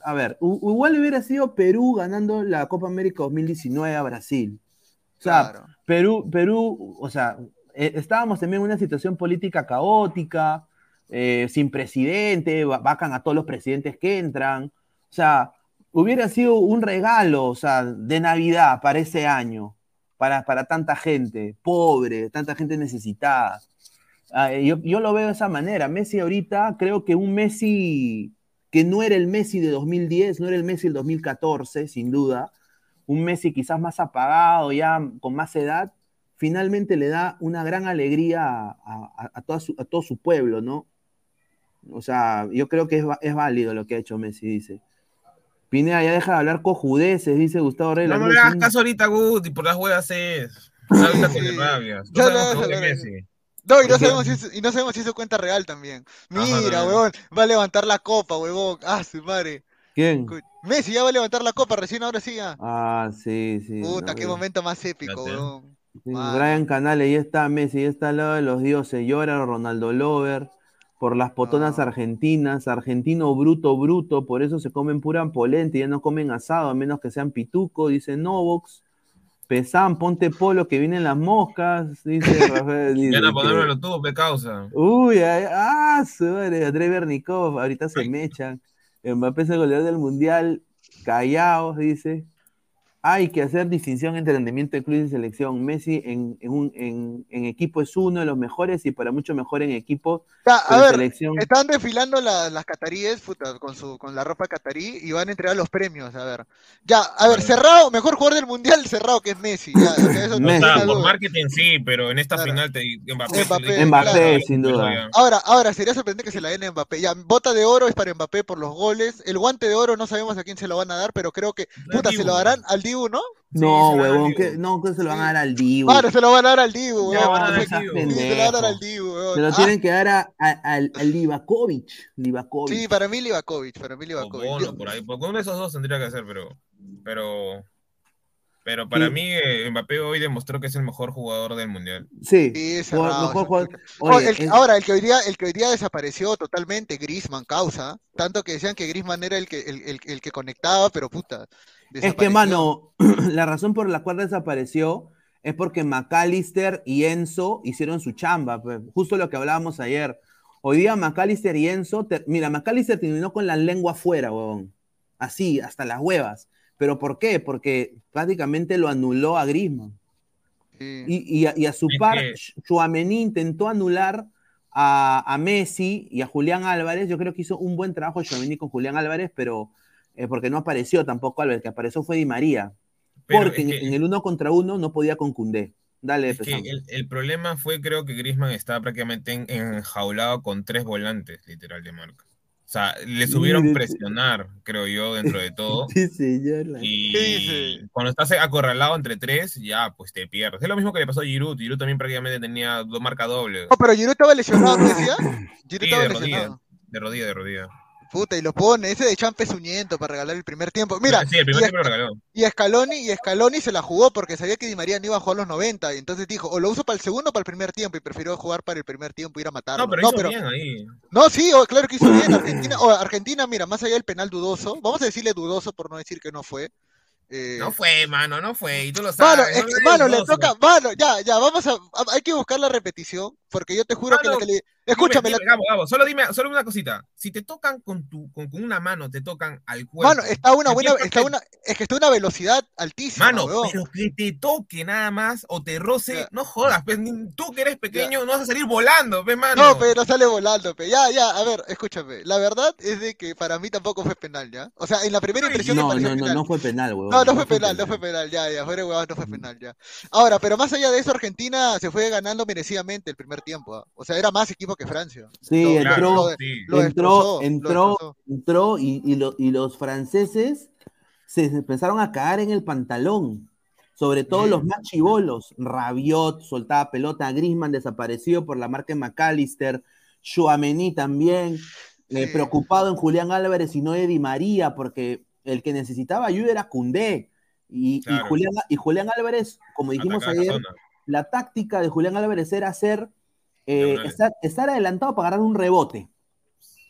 a ver, igual hubiera sido Perú ganando la Copa América 2019 a Brasil. O sea, Perú, Perú, o sea, eh, estábamos también en una situación política caótica, eh, sin presidente, vacan a todos los presidentes que entran. O sea, hubiera sido un regalo, o sea, de Navidad para ese año, para, para tanta gente pobre, tanta gente necesitada. Ah, yo, lo veo de esa manera. Messi ahorita, creo que un Messi que no era el Messi de 2010, no era el Messi del 2014, sin duda, un Messi quizás más apagado, ya con más edad, finalmente le da una gran alegría a, todo su pueblo, ¿no? O sea, yo creo que es, válido lo que ha hecho Messi, dice. Pineda, ya deja de hablar cojudeces, dice Gustavo Reyes. No me hagas caso ahorita, Guti, por las huevas es. Ahorita tiene rabia. Messi. No, y no, sabemos si es, y no sabemos si eso cuenta real también. Mira, huevón, va a levantar la copa, huevón. Ah, su madre. ¿Quién? Messi ya va a levantar la copa, recién ahora sí ya. Ah, sí, sí. Puta, qué momento más épico, huevón. Brian Canales, ya está Messi, ya está al lado de los dioses. Llora Ronaldo Lover por las potonas argentinas, argentino bruto, bruto, por eso se comen pura polenta y ya no comen asado, a menos que sean pituco, dice Novox. Pesán, ponte polo que vienen las moscas, dice Rafael. No ponérmelo tú, pe causa. Uy, ah, sobre André Bernikov, ahorita se mechan. Mbappé es el goleador del mundial, callaos, dice hay que hacer distinción entre rendimiento de club y selección. Messi en, en, equipo es uno de los mejores y para mucho mejor en equipo. a ver, selección... están desfilando las cataríes con, su, con la ropa catarí y van a entregar los premios. A ver, ya, a ver, cerrado, mejor jugador del mundial, cerrado que es Messi. Ya, por marketing sí, pero en esta final te, Mbappé, Mbappé, sin duda. Ahora, ahora, sería sorprendente que se la den a Mbappé. Ya, bota de oro es para Mbappé por los goles. El guante de oro no sabemos a quién se lo van a dar, pero creo que, puta, se lo darán al Dibu, ¿no? No, huevón, que, no, que se lo van a dar al Dibu. Claro, se lo van a dar al Dibu, weón. se lo van a dar al Dibu, weón. Se lo tienen que dar a, al, al Livakovic. Sí, para mí Livakovic, para mí Livakovic. Bueno, por ahí, por uno de esos dos tendría que hacer, pero, pero pero para mí, eh, Mbappé hoy demostró que es el mejor jugador del mundial. Sí, mejor jugador. Ahora, el que, hoy día, el que hoy día desapareció totalmente, Grisman, causa. Tanto que decían que Grisman era el que, el, el, que conectaba, pero puta. Es que, mano, la razón por la cual desapareció es porque McAllister y Enzo hicieron su chamba. Justo lo que hablábamos ayer. Hoy día McAllister y Enzo. Mira, McAllister terminó con la lengua afuera, huevón. Así, hasta las huevas. ¿Pero por qué? Porque prácticamente lo anuló a Griezmann. Y, a, su par, Chuamení intentó anular a, Messi y a Julián Álvarez. Yo creo que hizo un buen trabajo Chuamení con Julián Álvarez, pero eh, porque no apareció tampoco Álvarez, que apareció fue Di María. porque en, el uno contra uno no podía con Cundé. Dale, es que el, problema fue, creo que Griezmann estaba prácticamente enjaulado con tres volantes, literal, de marca. O sea, le subieron presionar, creo yo, dentro de todo. Sí, señor. Y cuando estás acorralado entre tres, ya, pues te pierdes. Es lo mismo que le pasó a Giroud. Giroud también prácticamente tenía dos marca doble. No, pero Giroud estaba lesionado, ¿no decía? Giroud estaba de lesionado. Rodilla, de rodilla, de rodilla. Puta, y lo pone, ese de Champe Suñento para regalar el primer tiempo. Mira, sí, el primer tiempo lo regaló. Y Scaloni, y Scaloni se la jugó porque sabía que Di María no iba a jugar los 90. Y entonces dijo, o lo uso para el segundo o para el primer tiempo. Y prefirió jugar para el primer tiempo y ir a matarlo. No, pero no, hizo bien ahí. No, sí, claro que hizo bien. Argentina, o Argentina, mira, más allá del penal dudoso, vamos a decirle dudoso por no decir que no fue. Eh, no fue, mano, no fue, y tú lo sabes. Mano, mano le toca, mano, ya, ya, vamos a, hay que buscar la repetición, porque yo te juro que la tele, Escúchame. Gabo, Gabo, solo dime, solo una cosita. Si te tocan con tu, con, una mano, te tocan al cuerpo. Mano, está una buena, está una, es que está una velocidad altísima. Mano, pero que te toque nada más o te roce, no jodas, pues, tú que eres pequeño no vas a salir volando, pe, mano. No, pero sale volando, pe. Ya, ya, a ver, escúchame. La verdad es de que para mí tampoco fue penal, ¿ya? O sea, en la primera impresión no, no, no, no fue penal, weón. No, no, fue penal, no fue penal, ya, ya, fuera weón, no fue penal, ya. Ahora, pero más allá de eso, Argentina se fue ganando merecidamente el primer primer tiempo. ¿ah? O sea, era más equipo que Francia. Sí, Lo- entró, lo- sí. lo entró, lo entró, entró y, y lo- y los franceses se empezaron a caer en el pantalón. Sobre todo Sí. los más chivolos. Rabiot soltaba pelota, Grisman desapareció por la marca de McAllister, Chouameni también, eh, preocupado en Julián Álvarez y no de Di María, porque el que necesitaba ayuda era Cundé. Y, y Claro. Julián, y Julián Álvarez, como dijimos Atacar ayer, la táctica de Julián Álvarez era hacer eh, estar, estar adelantado para ganar un rebote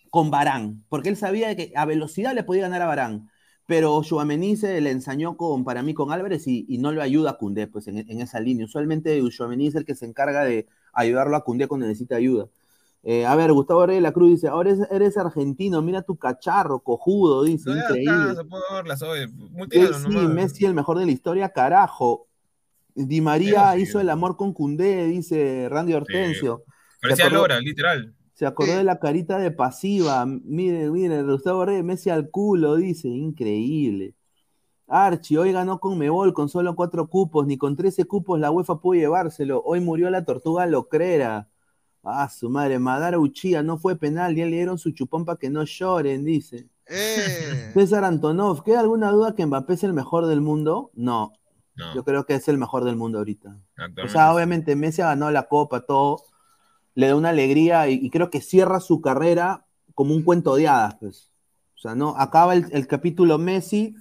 con Barán, porque él sabía que a velocidad le podía ganar a Barán. Pero Chouameni se le ensañó con, para mí con Álvarez y, y no lo ayuda a Cundé pues, en, en esa línea. Usualmente Chouameni es el que se encarga de ayudarlo a Cundé cuando necesita ayuda. Eh, a ver, Gustavo Rey de la Cruz dice, ahora eres, eres argentino, mira tu cacharro, cojudo, dice, No increíble. verlas hoy. Sí, nomás. Messi el mejor de la historia, carajo. Di María sí. hizo el amor con Cundé, dice Randy Hortensio. Parecía acordó- Lora, literal. Se acordó de la carita de pasiva. Mire, mire, Gustavo Reyes, Messi al culo, dice. Increíble. Archie, hoy ganó con Mebol con solo cuatro cupos, ni con 13 cupos la UEFA pudo llevárselo. Hoy murió la tortuga locrera. Ah, su madre, Madara Uchía, no fue penal, ya le dieron su chupón para que no lloren, dice. Eh, César Antonov, ¿queda alguna duda que Mbappé es el mejor del mundo? No, No, yo creo que es el mejor del mundo ahorita. O sea, obviamente Messi ha ganado la copa, todo, le da una alegría y, y creo que cierra su carrera como un cuento de hadas, pues. O sea, no, acaba el, el capítulo Messi,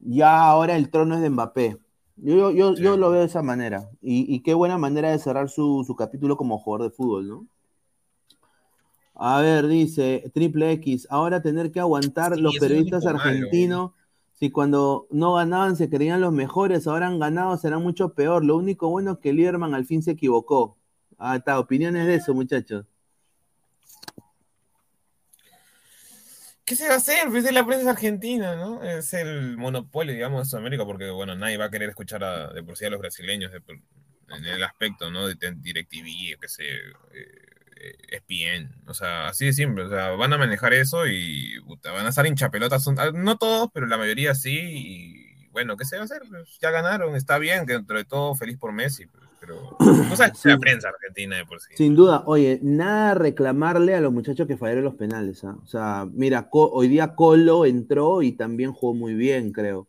ya ahora el trono es de Mbappé. Yo, yo, yo, Sí. yo lo veo de esa manera. Y, y qué buena manera de cerrar su, su capítulo como jugador de fútbol, ¿no? A ver, dice Triple X, ahora tener que aguantar Sí, los periodistas malo, argentinos, si cuando no ganaban se creían los mejores, ahora han ganado, será mucho peor. Lo único bueno es que Lieberman al fin se equivocó. Ah, está, opiniones de eso, muchachos. ¿Qué se va a hacer? Pues es la prensa argentina, ¿no? Es el monopolio, digamos, de Sudamérica, porque, bueno, nadie va a querer escuchar a, de por sí a los brasileños en el aspecto, ¿no? De DirecTV, que sé, eh, ESPN, o sea, así de simple, o sea, van a manejar eso y puta, van a estar hinchapelotas, ah, no todos, pero la mayoría sí, y bueno, ¿qué se va a hacer? Pues ya ganaron, está bien, que dentro de todo feliz por Messi, pero no sabes Sí. la prensa argentina de por sí. Sin duda, oye, nada reclamarle a los muchachos que fallaron los penales. ¿ah? O sea, mira, hoy día Colo entró y también jugó muy bien, creo.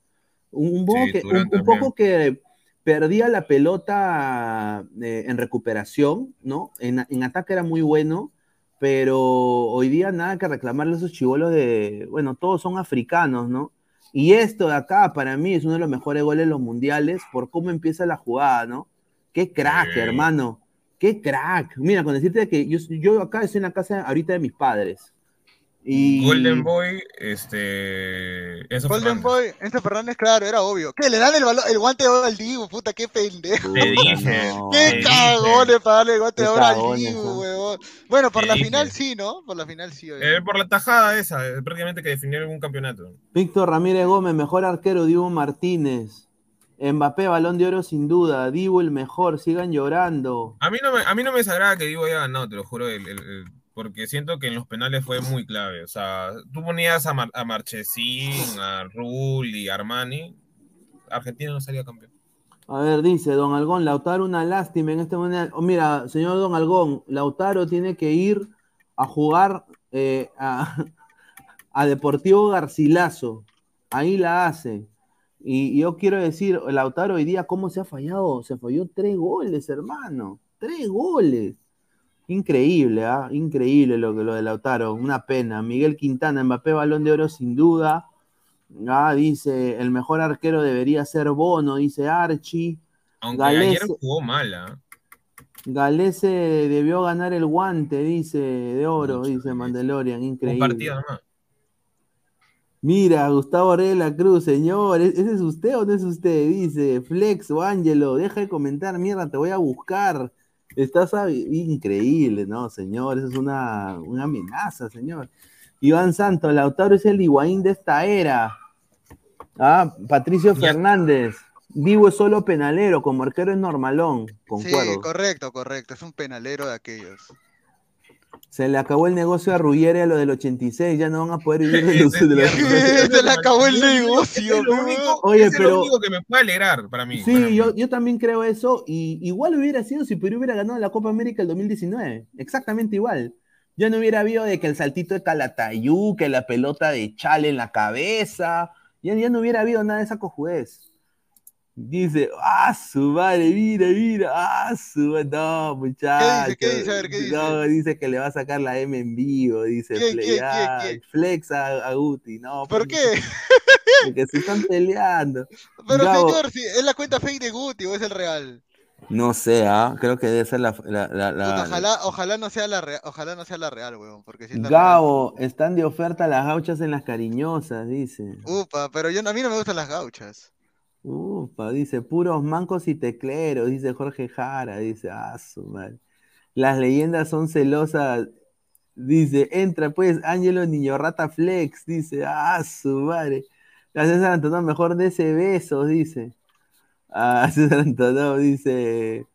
Un, poco, Sí, que, Turán un- poco que perdía la pelota eh, en recuperación, ¿no? En, en ataque era muy bueno, pero hoy día nada que reclamarle a esos chivolos de, bueno, todos son africanos, ¿no? Y esto de acá, para mí, es uno de los mejores goles de los mundiales por cómo empieza la jugada, ¿no? Qué crack, hermano. Qué crack. Mira, con decirte que yo, yo acá estoy en la casa ahorita de mis padres. Y Golden Boy, este... Enzo Golden Fernández. Boy, Enzo Fernández, claro, era obvio. ¿Qué? Le dan el, balón, el guante de oro al Dibu, puta, qué pendejo. Te dije, no. Qué te cagones para darle el guante de oro al Dibu, huevón. Bueno, por Te la dije. final sí, ¿no? Por la final sí, Eh, por la tajada esa, eh, prácticamente que definió algún campeonato. Víctor Ramírez Gómez, mejor arquero, Dibu Martínez. Mbappé, balón de oro sin duda. Dibu el mejor, sigan llorando. A mí no me, a mí no me desagrada que Divo haya ganado, te lo juro, el- el- el- porque siento que en los penales fue muy clave. O sea, tú ponías a, Mar- a Marchesín, a Rul y a Armani, Argentina no salía campeón. A ver, dice Don Algón, Lautaro una lástima en este momento. Oh, mira, señor Don Algón, Lautaro tiene que ir a jugar eh, a, a Deportivo Garcilaso. Ahí la hace. Y yo quiero decir, Lautaro hoy día, ¿cómo se ha fallado? Se falló tres goles, hermano. Tres goles. Increíble, ¿ah? Increíble lo, que- lo de Lautaro. Una pena. Miguel Quintana, Mbappé, balón de oro sin duda. Ah, dice, el mejor arquero debería ser Bono, dice Archie. Aunque Galese- ayer jugó mal, ¿ah? Galese debió ganar el guante, dice, de oro, Mucho, dice Un increíble. partido. Mira, Gustavo Reyes de la Cruz, señor, ¿e- ¿ese es usted o no es usted? Dice, Flex o Ángelo, deja de comentar, mierda, te voy a buscar. Estás increíble, ¿no, señor? Eso es una, una amenaza, señor. Iván Santos, Lautaro es el Higuaín de esta era. Ah, Patricio Ya. Fernández, Divo es solo penalero, como arquero es normalón, Sí, correcto, correcto. Es un penalero de aquellos. Se le acabó el negocio a Ruggeri a lo del 86, ya no van a poder vivir de, los, de la... Se le acabó el negocio. Es lo único, Oye, es pero- lo único que me puede alegrar para mí. Sí, para mí. yo, yo también creo eso. Y igual hubiera sido si Perú hubiera ganado la Copa América el 2019. Exactamente igual. Ya no hubiera habido de que el saltito de Calatayú, que la pelota de Chale en la cabeza. Ya, ya no hubiera habido nada de esa cojudez. Dice, ah, su madre, mira, mira, ah, su madre. No, muchachos. ¿Qué dice? A ver, ¿qué dice? No, dice que le va a sacar la M en vivo. Dice, ¿Quién? Flex a, a Guti. No, ¿Por qué? Porque se están peleando. Pero Gabo- señor, si es la cuenta fake de Guti o es el real. No sé, ¿ah? creo que debe ser la. la, la- la- Puta, ojalá, ojalá no sea la real, ojalá no sea la real, weón, porque si es la Gabo, están de oferta las gauchas en las cariñosas, dice. Upa, pero yo a mí no me gustan las gauchas. Upa, dice, puros mancos y tecleros, dice Jorge Jara, dice, ah, su madre. Las leyendas son celosas, dice, entra pues, Ángelo Niño Rata Flex, dice, ah, su madre. La César mejor de ese besos, dice. Ah, César Antonio dice,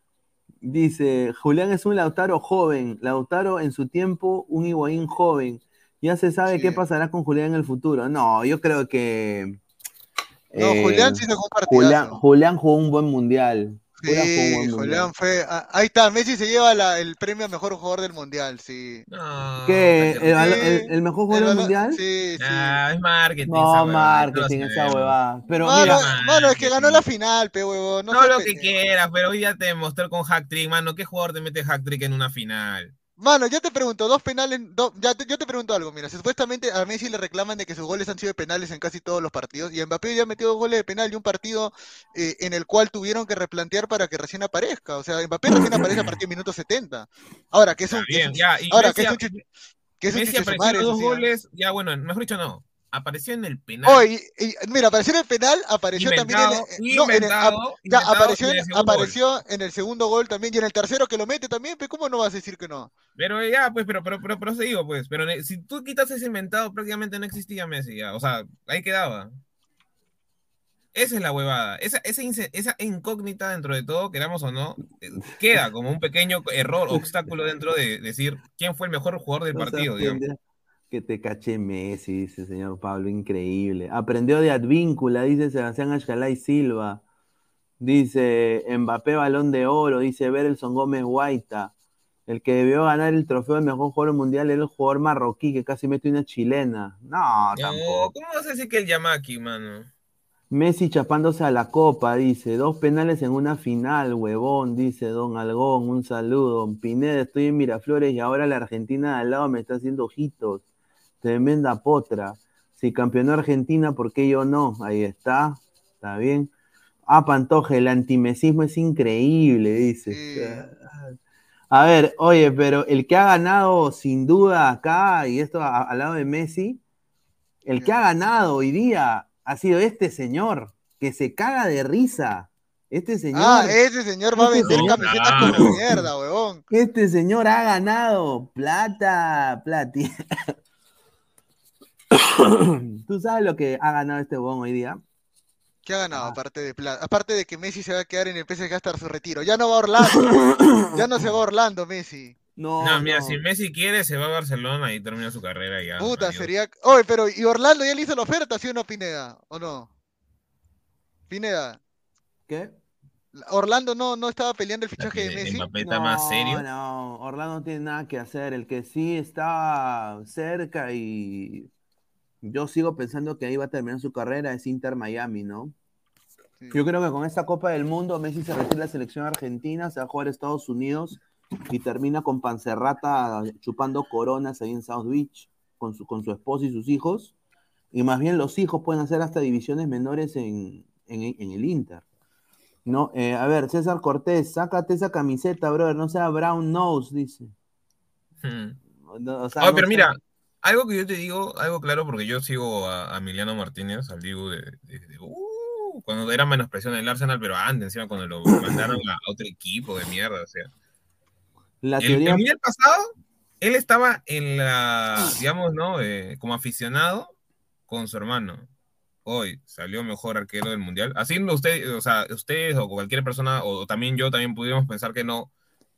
dice, Julián es un Lautaro joven, Lautaro en su tiempo, un Higuaín joven. Ya se sabe Sí. qué pasará con Julián en el futuro. No, yo creo que... No, eh, Julián sí sacó un Julián, partidazo. Julián jugó un buen mundial. Julián jugó un Sí, buen Julián mundial. fue. ah, ahí está, Messi se lleva la- el premio a mejor jugador del mundial, sí. No, ¿Qué? ¿El, mejor jugador El del mundial? Sí, sí. Ah, es marketing. No, esa marketing, esa huevada. Pero Mano, mira, mano, es que ganó la final, pe huevón. No, No lo que quieras, pero hoy ya te demostró con hack trick, mano. ¿Qué jugador te mete hack trick en una final? Mano, yo te pregunto, dos penales, ya te- yo te pregunto algo, mira, supuestamente a Messi le reclaman de que sus goles han sido de penales en casi todos los partidos, y Mbappé ya metió dos goles de penal y un partido eh, en el cual tuvieron que replantear para que recién aparezca, o sea, Mbappé recién aparece a partir de minuto 70. Ahora, que es un, bien, ya. Ahora, que es un, que es un Messi apareció dos goles. Ya, bueno, mejor dicho, no. Apareció en el penal. Oh, y- y- mira, apareció en el penal, apareció también en inventado, el, no, en el- inventado, ya, inventado apareció, en el segundo gol. apareció en el segundo gol también, y en el tercero que lo mete también, pe, ¿cómo no vas a decir que no? Pero ya, pues, pero, pero, pero, pero se digo, pues. Pero si tú quitas ese inventado, prácticamente no existía Messi, ya. O sea, ahí quedaba. Esa es la huevada. Esa, esa, incógnita dentro de todo, queramos o no, eh, queda como un pequeño error, obstáculo dentro de decir quién fue el mejor jugador del no partido, digamos. Que te caché Messi, dice señor Pablo, increíble. Aprendió de Advíncula, dice Sebastián Ashkalay Silva. Dice Mbappé Balón de Oro, dice Berelson Gómez Guaita. El que debió ganar el trofeo de mejor jugador mundial era el jugador marroquí que casi mete una chilena. No, No, tampoco. ¿cómo vas a decir que el Yamaki, mano? Messi chapándose a la copa, dice. Dos penales en una final, huevón, dice Don Algón. Un saludo. Don Pineda, estoy en Miraflores y ahora la Argentina de al lado me está haciendo ojitos. Tremenda potra. Si campeonó Argentina, ¿por qué yo no? Ahí está. Está bien. Ah, Pantoja, el antimesismo es increíble, dice. Sí. A ver, oye, pero el que ha ganado sin duda acá, y esto a- al lado de Messi, el que ha ganado hoy día ha sido este señor, que se caga de risa. Este señor, Ah, ese señor va a Este vender camisetas Ah. como mierda, huevón. este señor ha ganado plata, plati. ¿Tú sabes lo que ha ganado este bon hoy día? ¿Qué ha ganado Ah. aparte de plata? Aparte de que Messi se va a quedar en el PSG hasta su retiro. Ya no va a Orlando. ya no se va a Orlando, Messi. No, No, mira, no. si Messi quiere, se va a Barcelona y termina su carrera ya. Puta, adiós. sería. Oye, pero ¿y Orlando ya le hizo la oferta, sí o no, Pineda? ¿O no? Pineda, ¿Qué? Orlando no, no estaba peleando el fichaje de que Messi. Está más serio. No, Orlando no tiene nada que hacer. El que sí está cerca y yo sigo pensando que ahí va a terminar su carrera es Inter Miami, ¿no? Sí. Yo creo que con esta Copa del Mundo Messi se retira la selección argentina, se va a jugar a Estados Unidos y termina con Pancerrata chupando coronas ahí en South Beach con su, con su esposa y sus hijos. Y más bien los hijos pueden hacer hasta divisiones menores en, en- en el Inter. No, eh, a ver, César Cortés, sácate esa camiseta, brother, no sea brown nose, dice. Hmm. No, o sea, no pero sea- mira, algo que yo te digo, algo claro, porque yo sigo a, a Emiliano Martínez, al Diego de, de- de- uh, cuando era menospresión del Arsenal, pero antes, encima cuando lo mandaron a otro equipo de mierda, o sea. la El, teoría el mundial pasado, él estaba en la, digamos, ¿no? Eh, como aficionado con su hermano. Hoy salió mejor arquero del mundial. Haciendo usted, o sea, ustedes o cualquier persona, o también yo, también pudimos pensar que no.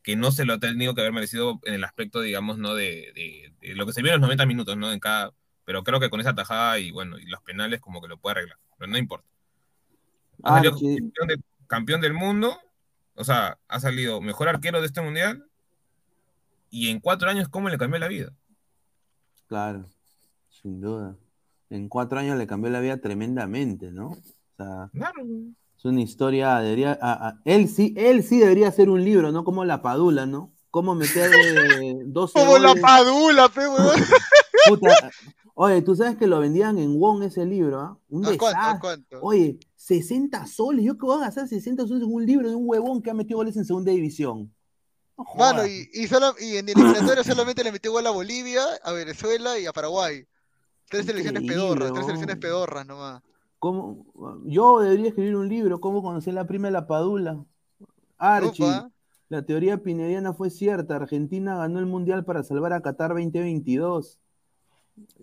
Que no se lo ha tenido que haber merecido en el aspecto, digamos, ¿no? De, lo que se vio en los 90 minutos, ¿no? En cada, pero creo que con esa tajada y bueno, y los penales como que lo puede arreglar, pero no importa. Ha salido campeón, del mundo, o sea, ha salido mejor arquero de este mundial y en cuatro años, ¿cómo le cambió la vida? Claro, sin duda. En cuatro años le cambió la vida tremendamente, ¿no? O sea, claro. Es una historia, debería, él sí, él sí debería hacer un libro, ¿no? Como la Padula, ¿no? Cómo meter 12 Como la Padula, pe, Puta, oye, tú sabes que lo vendían en Wong ese libro, ¿ah? Un ¿A cuánto, cuánto? Oye, 60 soles, yo qué voy a gastar 60 soles en un libro de un huevón que ha metido goles en segunda división. Bueno, y, y, solo, y en el eliminatorio solamente le metió gol a Bolivia, a Venezuela y a Paraguay. Tres selecciones pedorras, tres selecciones pedorras nomás. Yo debería escribir un libro, ¿Cómo conocer la prima de la Padula? Archie, la teoría pinediana fue cierta. Argentina ganó el Mundial para salvar a Qatar 2022.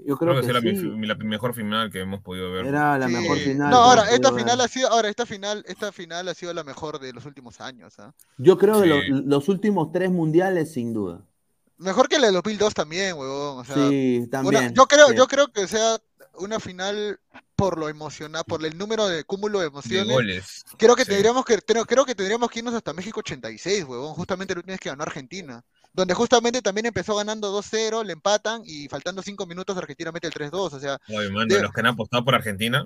Yo creo, que, la, mejor final que hemos podido ver. Era la mejor final. No, ahora esta final ha sido, ahora esta final, esta final ha sido la mejor de los últimos años. ¿ah? Yo creo que los últimos tres mundiales, sin duda. Mejor que la de 2002 también, huevón. sí, también. yo creo, yo creo que sea una final por lo emocional, por el número de cúmulo de emociones. creo que tendríamos que creo que tendríamos que irnos hasta México 86, huevón, justamente lo tienes que ganó Argentina, donde justamente también empezó ganando 2-0, le empatan y faltando 5 minutos Argentina mete el 3-2, o sea, los que han apostado por Argentina.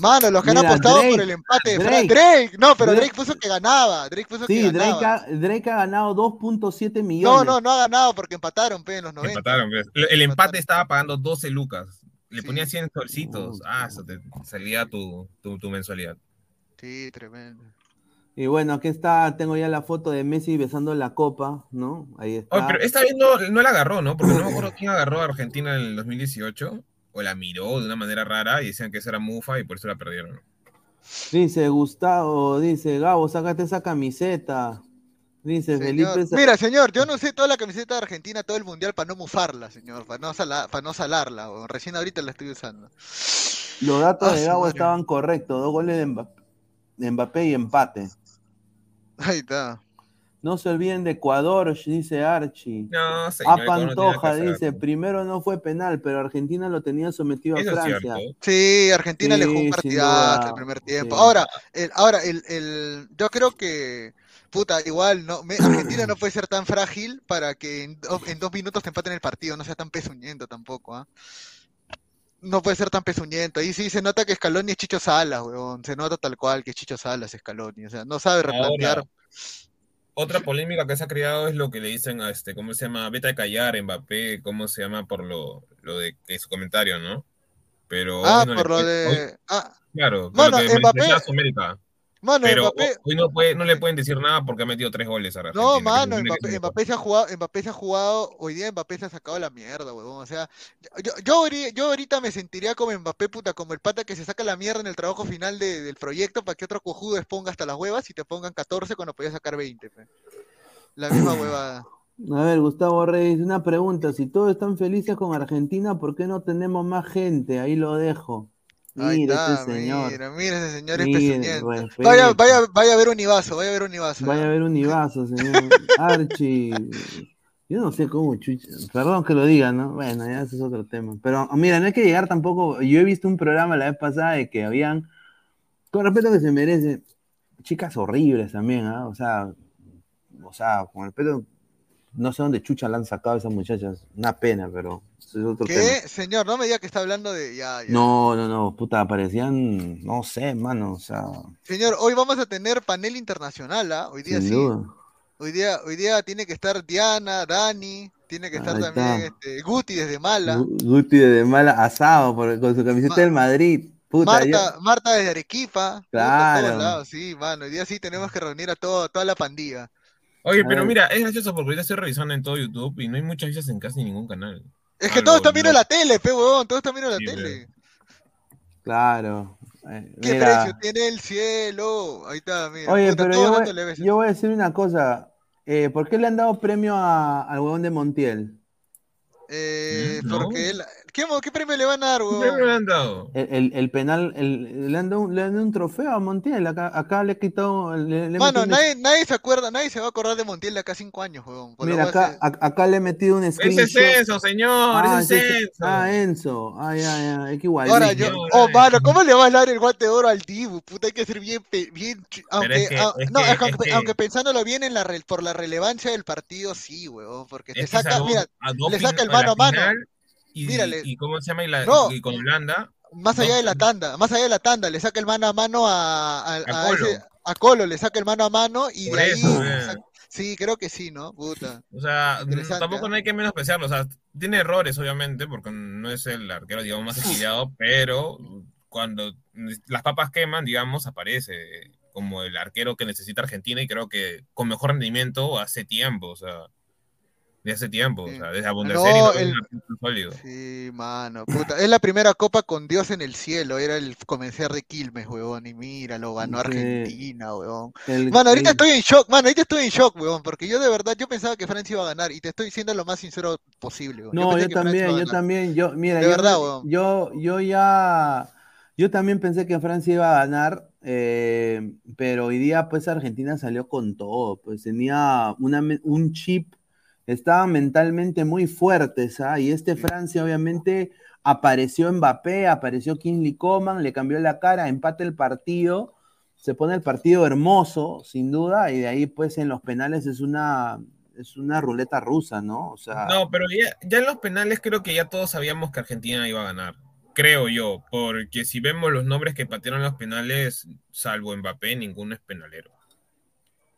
Mano, los que han apostado por el empate. Drake, Drake, no, pero Drake, puso que ganaba. Drake puso sí, que ganaba. Drake ha, Drake ha ganado 2.7 millones. No, no, no ha ganado porque empataron, pe, en los 90. Empataron, El empate estaba pagando 12 lucas le ponía 100 solcitos, ah, eso te salía tu, tu, mensualidad. Sí, tremendo. Y bueno, aquí está, tengo ya la foto de Messi besando la copa, ¿no? Ahí está. pero esta vez no, no, la agarró, ¿no? Porque no me acuerdo quién agarró a Argentina en el 2018, o la miró de una manera rara y decían que esa era mufa y por eso la perdieron. Dice Gustavo, dice Gabo, sácate esa camiseta. Dice Felipe. Mira, señor, yo no sé toda la camiseta de Argentina, todo el mundial para no mufarla, señor, para no, para no salarla. Recién ahorita la estoy usando. Los datos de Gabo estaban correctos: dos goles de Mbappé, y empate. Ahí está. No se olviden de Ecuador, dice Archie. No, señor, A Pantoja dice, primero no fue penal, pero Argentina lo tenía sometido a Francia. Sí, Argentina le jugó un partidazo el primer tiempo. Ahora, el, ahora el, el, yo creo que puta, igual, no, Argentina no puede ser tan frágil para que en, dos minutos te empaten el partido, no sea tan pezuñento tampoco, ¿ah? No puede ser tan pezuñento. Ahí sí se nota que Scaloni es Chicho Salas, weón. Se nota tal cual que es Chicho Salas Scaloni. O sea, no sabe replantear. otra polémica que se ha creado es lo que le dicen a este, ¿cómo se llama? Vete a callar, Mbappé, ¿cómo se llama? Por lo, lo de que su comentario, ¿no? Pero. Ah, por lo de. ah. Claro, bueno, Mbappé. América. Mano, pero hoy no, puede, no le pueden decir nada porque ha metido tres goles a Argentina. No, mano, Mbappé, se ha jugado, Mbappé se ha jugado, hoy día Mbappé se ha sacado la mierda, huevón. O sea, yo, yo, yo, ahorita me sentiría como Mbappé, puta, como el pata que se saca la mierda en el trabajo final del proyecto para que otro cojudo exponga hasta las huevas y te pongan 14 cuando podías sacar 20. La misma huevada. A ver, Gustavo Reyes, una pregunta. Si todos están felices con Argentina, ¿por qué no tenemos más gente? Ahí lo dejo. Mira ese señor. Mira, mira ese señor es Vaya, vaya, vaya a ver un Ibazo, vaya a ver un Ibazo. Vaya a ver un Ibazo, señor. Archie. Yo no sé cómo, chucha. Perdón que lo diga, ¿no? Bueno, ya ese es otro tema. Pero mira, no hay que llegar tampoco. Yo he visto un programa la vez pasada de que habían, con respeto que se merece, chicas horribles también, ¿ah? O sea, o sea, con respeto no sé dónde chucha la han sacado esas muchachas. Una pena, pero es otro ¿Qué? Señor, no me diga que está hablando de. Ya, No, no, no, puta, parecían. No sé, mano, o sea. Señor, hoy vamos a tener panel internacional, ¿ah? Hoy día sí. Hoy día, hoy día tiene que estar Diana, Dani, tiene que estar también este, Guti desde Mala. Guti desde Mala, asado, con su camiseta del Madrid. Puta, Marta, Marta desde Arequipa. Claro. sí, mano. Hoy día sí tenemos que reunir a todo, toda la pandilla. Oye, pero mira, es gracioso porque ahorita estoy revisando en todo YouTube y no hay muchas vistas en casi ningún canal. Es que todos están viendo la tele, pe huevón, todos están viendo la tele. Claro. Eh, ¿Qué precio tiene el cielo? Ahí está, mira. Oye, pero yo voy, a decir una cosa. Eh, ¿Por qué le han dado premio al huevón de Montiel? Eh, porque él, ¿Qué, qué premio le van a dar, ¿Qué weón? premio le han dado? El, el- el penal, el- le, han dado, un- le han dado un trofeo a Montiel. Acá, acá le he quitado. Le, Mano, un- nadie, nadie se acuerda, nadie se va a acordar de Montiel de acá a cinco años, weón. Mira, acá, ese- a- acá le he metido un Ese screenshot. es Enzo, señor, Ah, ese es ese- Enzo. ah, Enzo. Ay, ay, ay. Qué igual. Ahora yo, oh ay. mano, ¿cómo le vas a dar el guante de oro al Dibu? Puta, hay que ser bien, bien, aunque, es que- ah, es no, que- es que aunque, es que- aunque pensándolo bien en la re- por la relevancia del partido, sí, weón, porque te Es que saca, mira, le saca el mano a mano. final Y, Mírale. y cómo se llama y, la- No. y con Holanda más allá No, de la tanda, más allá de la tanda, le saca el mano a mano a, a, a Colo. ese- a Colo, le saca el mano a mano y Por de ahí, eso, eh. saca- sí, creo que sí, ¿no? Puta. O sea, tampoco ¿ah? no hay que menospreciarlo. O sea, tiene errores, obviamente, porque no es el arquero, digamos, más exiliado, pero cuando las papas queman, digamos, aparece como el arquero que necesita Argentina y creo que con mejor rendimiento hace tiempo, o sea, de hace tiempo, Sí. o sea, desde Abundeseri No, el- sólido. Sí, mano, puta. Es la primera copa con Dios en el cielo, era el comenzar de Quilmes, huevón, y mira, lo ganó. Argentina, huevón. El- Mano, ahorita el- estoy en shock, mano, ahorita estoy en shock, weón, porque yo de verdad, yo pensaba que Francia iba a ganar, y te estoy diciendo lo más sincero posible, weón. No, yo también, yo también, yo, mira, De yo, verdad, yo, yo ya, yo también pensé que Francia iba a ganar, eh, pero hoy día pues Argentina salió con todo, pues tenía una, un chip, estaban mentalmente muy fuertes, ¿ah? Y este Francia obviamente apareció Mbappé, apareció Kingsley Coman, le cambió la cara, empate el partido, se pone el partido hermoso, sin duda, y de ahí pues en los penales es una, es una ruleta rusa, ¿no? O sea... No, pero ya, ya en los penales creo que ya todos sabíamos que Argentina iba a ganar. Creo yo, porque si vemos los nombres que patearon los penales, salvo Mbappé, ninguno es penalero.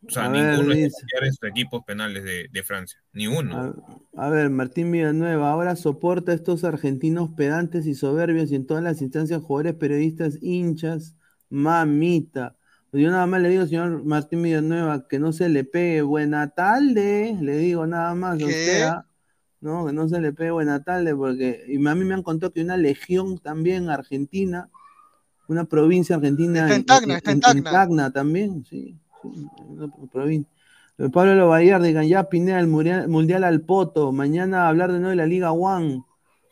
O sea, A ver, ninguno es dice. estos equipos penales de, de Francia. Ni uno. A, a ver, Martín Villanueva, ahora soporta a estos argentinos pedantes y soberbios y en todas las instancias jugadores, periodistas, hinchas, mamita. Yo nada más le digo, señor Martín Villanueva, que no se le pegue buena tarde, le digo nada más a ¿Qué? usted, ¿ah? ¿no? Que no se le pegue buena tarde, porque y a mí me han contado que una legión también argentina, una provincia argentina Está en Tacna, está en Tacna. Tacna también, sí, Pablo Lobayar, digan ya Pineda el mundial, mundial al poto. Mañana hablar de nuevo de la Liga One.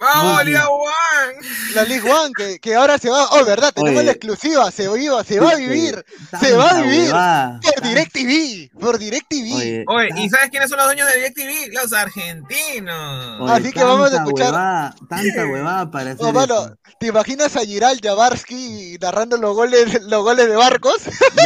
¡Vamos, Liga. One! La League One, que, que ahora se va, oh, verdad, tenemos Oye. la exclusiva, se iba, se va a vivir, se va a vivir huevada, por tanta- DirecTV, por DirecTV. Oye, Oye, ¿y sabes quiénes son los dueños de DirecTV? Los argentinos. oye, Así que vamos a escuchar- huevada, tanta huevada para hacer Oh, mano, eso. ¿te imaginas a Giral Jabarski narrando los goles, los goles de Barcos?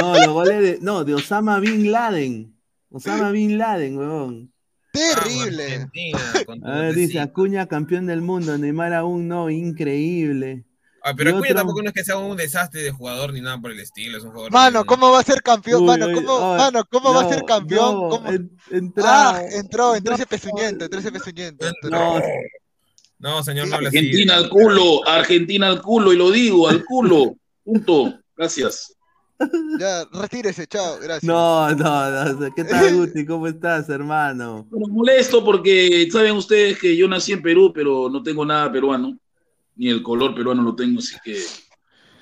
No, los goles de, no, de Osama Bin Laden. Osama Bin Laden, huevón. Terrible. Vamos, Argentina, con tu A ver, dice. Acuña campeón del mundo, Neymar aún no, increíble. Ah, pero Acuña otro- tampoco no es que sea un desastre de jugador ni nada por el estilo. Es un jugador. Mano, ¿cómo va a ser campeón? Uy, Mano, uy, ¿cómo, ay, mano, ¿cómo va a ser campeón? no, ¿Cómo? en- Ah, entró, entró ese pezuñento, entró ese pezuñento. entró. No, No, señor, no habla así. Argentina al culo, Argentina al culo, y lo digo, al culo. Punto. Gracias. Ya, retírese, chao, gracias. no, no, no. ¿Qué tal, Guti? ¿Cómo estás, hermano? Bueno, molesto porque saben ustedes que yo nací en Perú, pero no tengo nada peruano. Ni el color peruano lo tengo, así que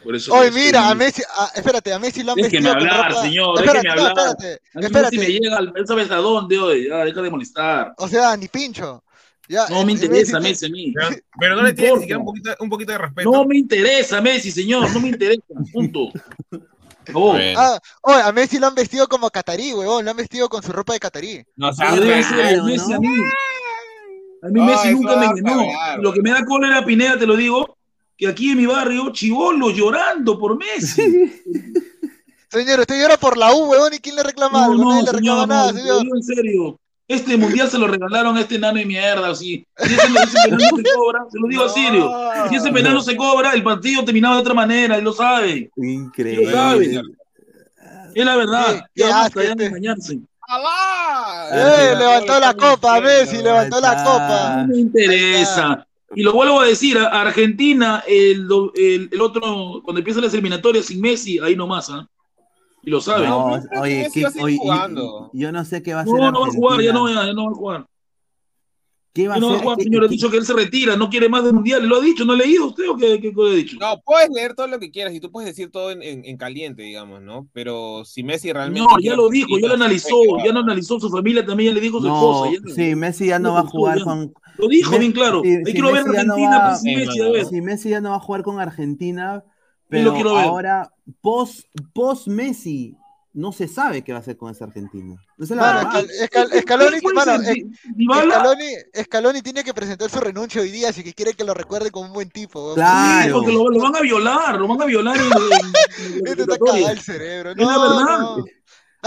por eso. Oye, estoy- mira, a Messi, a- espérate, a Messi lo han Déjeme hablar, ropa- señor, Espérate, déjeme no, hablar. espérate, A mí espérate. Messi me llega, al- él sabes a dónde hoy, ya, deja de molestar. O sea, ni pincho. Ya, No me eh, interesa Messi- Messi a mí. Pero, pero no No le tienes ni importa. siquiera un poquito, un poquito de respeto. No me interesa Messi, señor, no me interesa. Punto. Bueno. Ah, oye, a Messi lo han vestido como catarí, huevón, lo han vestido con su ropa de catarí. No ¿no? Messi a mí. A mí Ay, Messi nunca me cagar, Lo que me da cólera, Pineda, te lo digo, que aquí en mi barrio, chivolos llorando por Messi. Señor, usted llora por la U, huevón, ¿y quién le reclama No, algo? no, Nadie le reclama señor, nada, señor. en serio. Este mundial se lo regalaron a este enano de mierda, así. Si ese, ese penal no se cobra, se lo digo a serio. Si ese penal no se cobra, el partido terminaba de otra manera, él lo sabe. Increíble. Lo sabe. Es la verdad. Qué- qué Ya vamos a este. engañarse. Eh, levantó la copa, Messi, levantó la copa. No me interesa. Y lo vuelvo a decir, Argentina, el, do- el, el otro, cuando empieza las eliminatorias sin Messi, ahí nomás, ¿ah? Y lo saben. No, No, oye, Messi ¿qué- va a y- yo no sé qué va a hacer No, no va a jugar, ya no, ya no va a jugar. ¿Qué va a no, hacer? Juan, ¿Qué- señor, ha dicho que él se retira, no quiere más de mundial. ¿Lo ha dicho? ¿No ha leído usted o qué, qué, qué ha dicho? No, puedes leer todo lo que quieras y tú puedes decir todo en, en- en caliente, digamos, ¿no? Pero si Messi realmente. Señor, ya lo dijo, ya lo analizó, ya lo analizó su familia también, ya le dijo su No, esposa. ya- sí, Messi ya no va a jugar Ya. con. Lo dijo bien claro. sí, quiero ver Messi ya no Argentina, va- pues, sin Sí, Messi, a mano. ver. Si Messi ya no va a jugar con Argentina, Sí, pero lo quiero ver. ahora, post, post Messi, no se sabe qué va a hacer con esa Argentina. Esa es la Mano, verdad. Escal- Escal- Scaloni, Puede mano, ser, eh, Di- Dybala, Scaloni, Scaloni tiene que presentar su renuncia hoy día, así que quiere que lo recuerde como un buen tipo. weón. sí, Claro. porque lo, lo van a violar, lo van a violar en, en- en el cerebro. Es la No, verdad. no.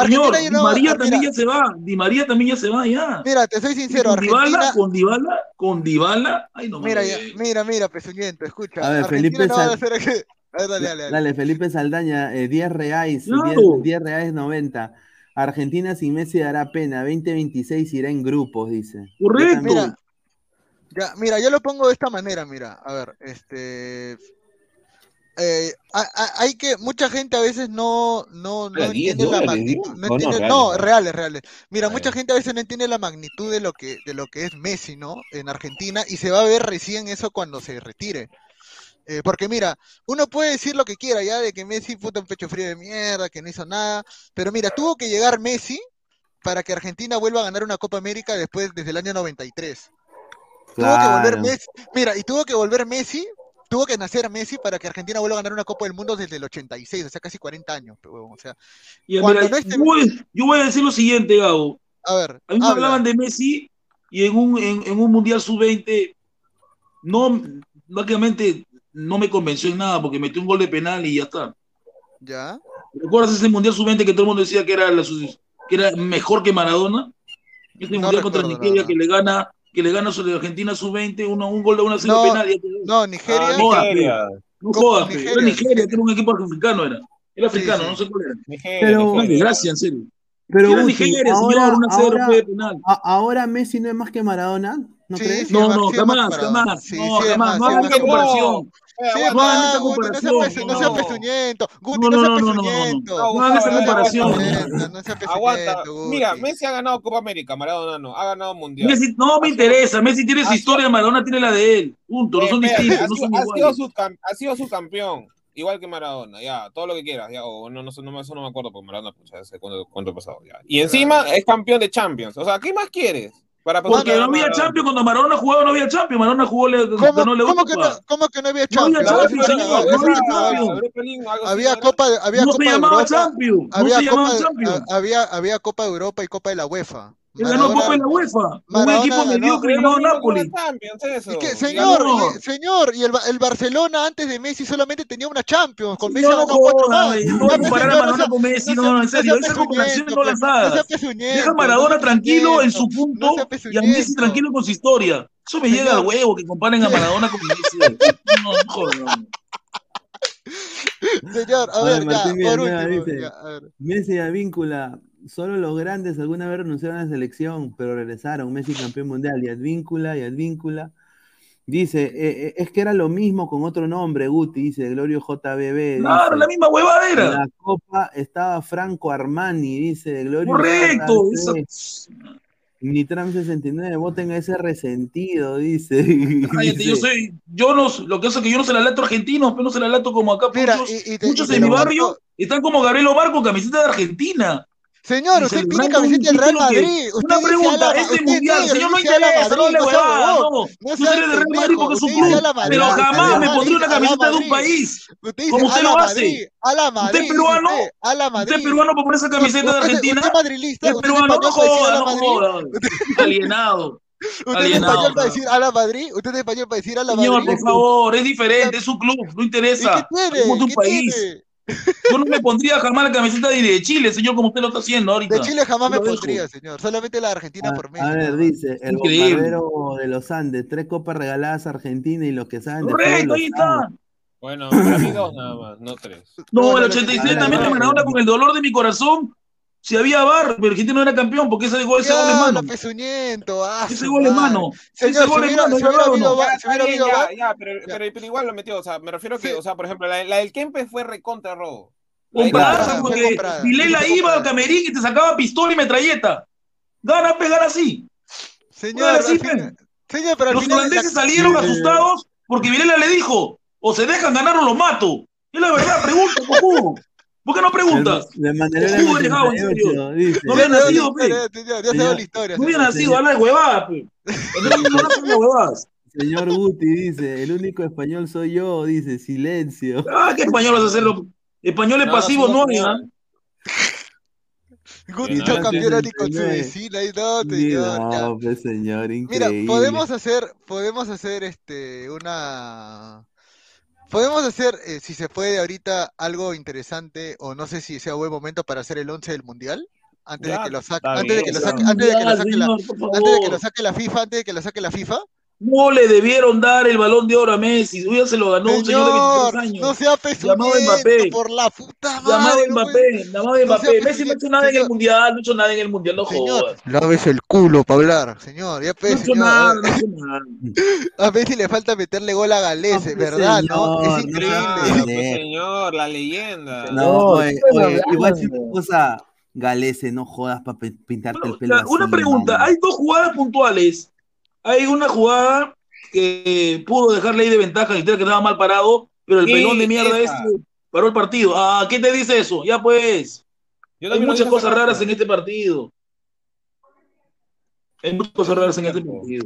Señor, Argentina Di no- María ah, también mira, ya se va, Di María también ya se va ya. Mira, te soy sincero, con Dybala, Argentina. con Dybala, con Dybala, ay no Mira, me ya- mira, mira, pezuñento, escucha. A ver, Argentina Felipe no va a hacer. A ver, dale, dale, dale. Dale, Felipe Saldaña, eh, 10 reais, Claro. 10, 10 reais 90. Argentina sin Messi dará pena, 2026 irá en grupos, dice. Correcto. Mira, ya, mira, yo lo pongo de esta manera, mira, a ver, este, eh, ha- ha- hay que, mucha gente a veces no, no, no Ah, 10 entiende la magnitud, no no, entiende, reales, no, reales. reales. Mira, Ah, mucha gente a veces no entiende la magnitud de lo que, de lo que es Messi, ¿no? En Argentina, y se va a ver recién eso cuando se retire. Eh, porque mira, uno puede decir lo que quiera ya de que Messi puta un pecho frío de mierda, que no hizo nada, pero mira, tuvo que llegar Messi para que Argentina vuelva a ganar una Copa América después desde el año 93. Tuvo que volver Claro. Messi, mira, y tuvo que volver Messi, tuvo que nacer Messi para que Argentina vuelva a ganar una Copa del Mundo desde el 86, o sea, casi 40 años, o sea, Cuando mira, no esté- yo, voy, yo voy a decir lo siguiente, Gabo. a ver, A mí me habla. hablaban de Messi y en un, en, en un Mundial Sub-20 no, básicamente no me convenció en nada porque metió un gol de penal y ya está. ¿Ya? ¿Recuerdas ese Mundial Sub-20 que todo el mundo decía que era, la que era mejor que Maradona? Este No Mundial contra Nigeria que le gana que le gana sobre Argentina Sub-20 uno- un gol de una cero No, penal. No, Nigeria, Ah, no, Nigeria. No jodas. Nigeria, era Nigeria, que era un equipo africano, era. Era africano, sí. no sé cuál era. Nigeria, Pero- Nigeria. desgracia, en serio. Pero era Guti, Nigeria, ahora, señor, una ahora- fue de penal. a- ahora Messi no es más que Maradona, ¿no Sí, crees? sí, No, no, sí jamás, jamás. Sí, no, sí jamás. más, No sí que Maradona. comparación. Sí, Eh, no hagan Guti, no sea pezuñento. Guti, No, no no, sea no, no, no, no, no. pezuñento. No hagan esa comparación. No sea Aguanta. Mira. Messi ha ganado Copa América, Maradona no. Ha ganado Mundial. Messi, no me interesa, Messi tiene su historia, Maradona tiene la de él. Punto, no Eh, son distintos, ha, no sido, son iguales. ha sido subcampeón, igual que Maradona, ya, todo lo que quieras, ya, o no, no, no, eso no me acuerdo, porque Maradona, pucha, hace cuánto, pasado, ya. Y encima es campeón de Champions, o sea, ¿qué más quieres? Para Porque no había? Champions, cuando Maradona jugaba no había Champions, Maradona jugó, le, ¿Cómo, ganó la cómo que no, cómo que no había No había Champions? No había Champions. Había. Copa, de- había No Copa se de llamaba Europa, Champions, no había Copa, Champions. a- había, había Copa de Europa y Copa de la UEFA. Él ganó Maradona- Copa en la UEFA, un Maradona equipo ganó- mediocre es llamado Napoli. Y que, señor, no. y, señor, y el, el Barcelona antes de Messi solamente tenía una Champions, con Messi No, no ganó cuatro más. no pues, comparar a Maradona con Messi, no no, en serio, sea esa comparación pezuñento, no las pues, No hagas. Deja a no Maradona tranquilo en su punto no y a Messi tranquilo con su historia. Eso me llega al huevo que comparen a Maradona con Messi. No, no jodas. Señor, a ver, ya, por último, dice, ya, a ver. Messi a víncula. Solo los grandes alguna vez renunciaron a la selección, pero regresaron. Messi campeón mundial y Advíncula y Advíncula. Dice, eh, eh, es que era lo mismo con otro nombre, Guti, dice Glorio JBB. Claro, dice, la misma huevada en la copa estaba Franco Armani, dice Glorio Correcto. Esa- Nitram 69, voten a ese resentido, dice. Cállate, yo soy, yo no, lo que pasa es que yo no se la lato argentino, pero no se la lato como acá. Mira, muchos y, y te- muchos y te de lo mi marco- barrio están como Gabriel Omar con camiseta de Argentina. Señor, usted tiene camiseta del Real Madrid. Usted Una pregunta, este usted mundial, negro, señor, no interesa, no le no no. No Tú sea eres de Real Madrid porque es un usted club, pero jamás me pondría una camiseta de un país. Usted Como usted lo hace. Madrid, a la Madrid. dice peruano? usted, a la Madrid. ¿Usted peruano por ponerse camiseta de Usted- Argentina? Usted madrilista, Es usted peruano, no español para decir a joda, la no Madrid. joda. Alienado. Usted es español para decir a la Madrid. Usted es español para decir a la Señor, Madrid. por favor, es diferente, es un club, no ¿Y interesa. qué tiene? ¿Qué país. Yo no me pondría jamás la camiseta de, de Chile, señor, como usted lo está haciendo ahorita. De Chile jamás me pondría, señor. Solamente la de Argentina A, por Messi. a ver, dice, el Increíble. bombardero de los Andes, tres copas regaladas a Argentina y los que saben de Correcto, ahí está. Bueno, para mí dos nada más, no tres. No, el lo que- 86 Ah, también la de verdad. Maradona con el dolor de mi corazón. Si había bar, pero Argentina no era campeón porque ese gol, ese gol es mano. Ah, Ese gol es mano. Señor, Ese gol es mano, pero, igual lo metió. O sea, me refiero que, Sí. o sea, por ejemplo, la, la del Kempes fue recontra robo. Comprada, porque Vilela iba al camerín y te sacaba pistola y metralleta. Gana pegar así. Señor, así, pe. fin- Señor, pero Los holandeses la- salieron Sí. asustados porque Vilela le dijo, o se dejan ganar o los mato. Es la verdad, pregunta, cojudo. ¿Por qué no preguntas? De manera Estuvo dejado, en serio. dice. No había Ya nacido, pe. señor, Ya se la historia. No hubiera señor. nacido, habla de huevadas, pe. No, de huevadas. Señor Guti dice, el único español soy yo, dice, silencio. Ah, ¿qué español vas a hacerlo? Españoles No, pasivos no hay. Guti no, cambió ni con su vecina y no, señor. ya. No, pues señor, Mira, increíble. podemos hacer, podemos hacer este una podemos hacer, eh, si se puede ahorita, algo interesante, o no sé si sea buen momento para hacer el 11 del mundial. Antes Ya, de que lo saque, antes de que lo saque, antes de que lo Ya, saque la, señor, por antes de que lo favor. saque la FIFA, antes de que lo saque la FIFA. No le debieron dar el balón de oro a Messi. Ya se lo ganó un señor de Señor, 23 años. no sea Llamado Mbappé. por la puta Llamado madre. no Mbappé, llamado no Mbappé. Messi no ha hecho nada en el mundial, no ha hecho nada en el mundial, no Señor, jodas. lávese el culo para hablar, señor. Ya No pues, ha hecho nada, no hecho nada. A Messi le falta meterle gol a Galese, No, pues, ¿verdad? ¿No? Es no increíble. Pues, señor, la leyenda. No, No, oye, ¿qué están oye, igual si una cosa, Galese, no jodas para pintarte Bueno, el pelo una así, pregunta, hay dos jugadas puntuales. Hay una jugada que pudo dejarle ahí de ventaja y que estaba mal parado, pero el Sí, pelón de mierda esa. este paró el partido. Ah, ¿qué te dice eso? Ya pues. Yo Hay muchas cosas raras en este partido. Hay muchas cosas raras en este partido.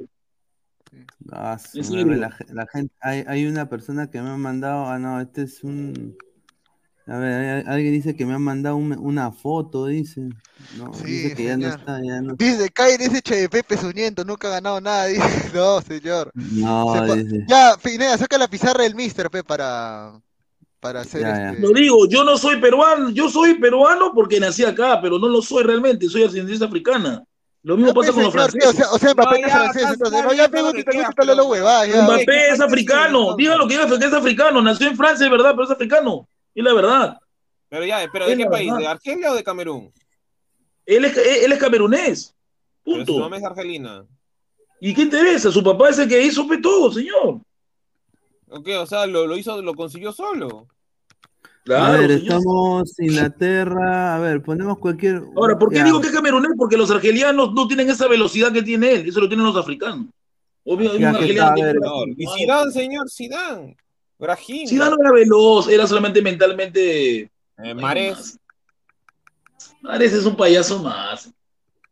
Ah, serio. la, la gente, hay, hay una persona que me ha mandado, ah no, este es un, a ver, alguien dice que me ha mandado un- una foto, dice, no, Sí, dice que ya no señor. está, ya no, Dice, cae ese Chepe pesuñento, nunca ha ganado nada. Dice, no, señor. no, Se dice, Ya, Pineda, saca la pizarra del Mister, pe, para, para hacer Ya, ya. este... Lo digo, yo no soy peruano, yo soy peruano porque nací acá, pero no lo soy realmente, soy ascendencia africana. Lo mismo pasa con los señor, franceses. O sea, o sea, Mbappé No, es francés, entonces, no, ya quieras, gusta lo pero- huevada. Mbappé- Mbappé es africano, diga lo que diga que es africano, nació en Francia, es verdad, pero es africano, es la verdad. Pero ya, pero ¿de qué país? verdad. ¿De Argelia o de Camerún? Él es, él es camerunés, Pero su punto. mamá es argelina. ¿Y qué interesa? Su papá es el que hizo todo, señor. Ok, o sea, lo, lo hizo, lo consiguió solo. a Claro, ver, señor. estamos Inglaterra, a ver, ponemos cualquier, Ahora, ¿por qué ya, digo que es camerunés? Porque los argelianos no tienen esa velocidad que tiene él, eso lo tienen los africanos. Obvio, Ya un argeliano está, a ver. Y Zidane, señor, Zidane. Brahim. Zidane no era veloz, era solamente mentalmente. Eh, Mares. Mares es un payaso más.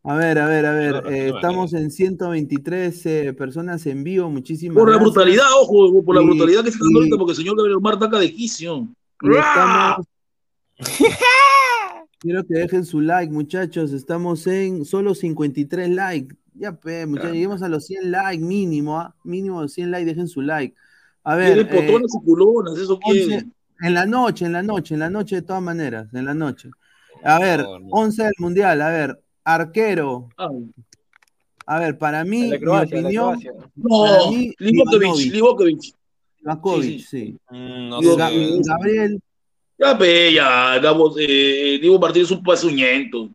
a ver, a ver, a ver, No, no, eh, no, estamos en 123 eh, personas en vivo, muchísimas Por la brutalidad, ojo, por la Y- brutalidad que está dando ahorita, porque el señor Gabriel Omar taca de quicio. Estamos... Quiero que dejen su like, muchachos. Estamos en solo 53 likes. Ya, pe, muchachos, lleguemos a los 100 likes mínimo, ¿ah? Mínimo 100 likes, dejen su like. A ver, eh, y culonas, eso 11 quiere. en la noche, en la noche, en la noche de todas maneras, en la noche. A ver, No, no. 11 del Mundial, a ver, arquero. Ay, A ver, para mí, mi Croacia, de opinión, No, mí, Ivanovic. Livakovic. Ivakovic, Sí, sí. Mm, no. Ga- Gabriel, Ya, pe, ya, Gabo, eh, Diego Martínez es un pasuñento.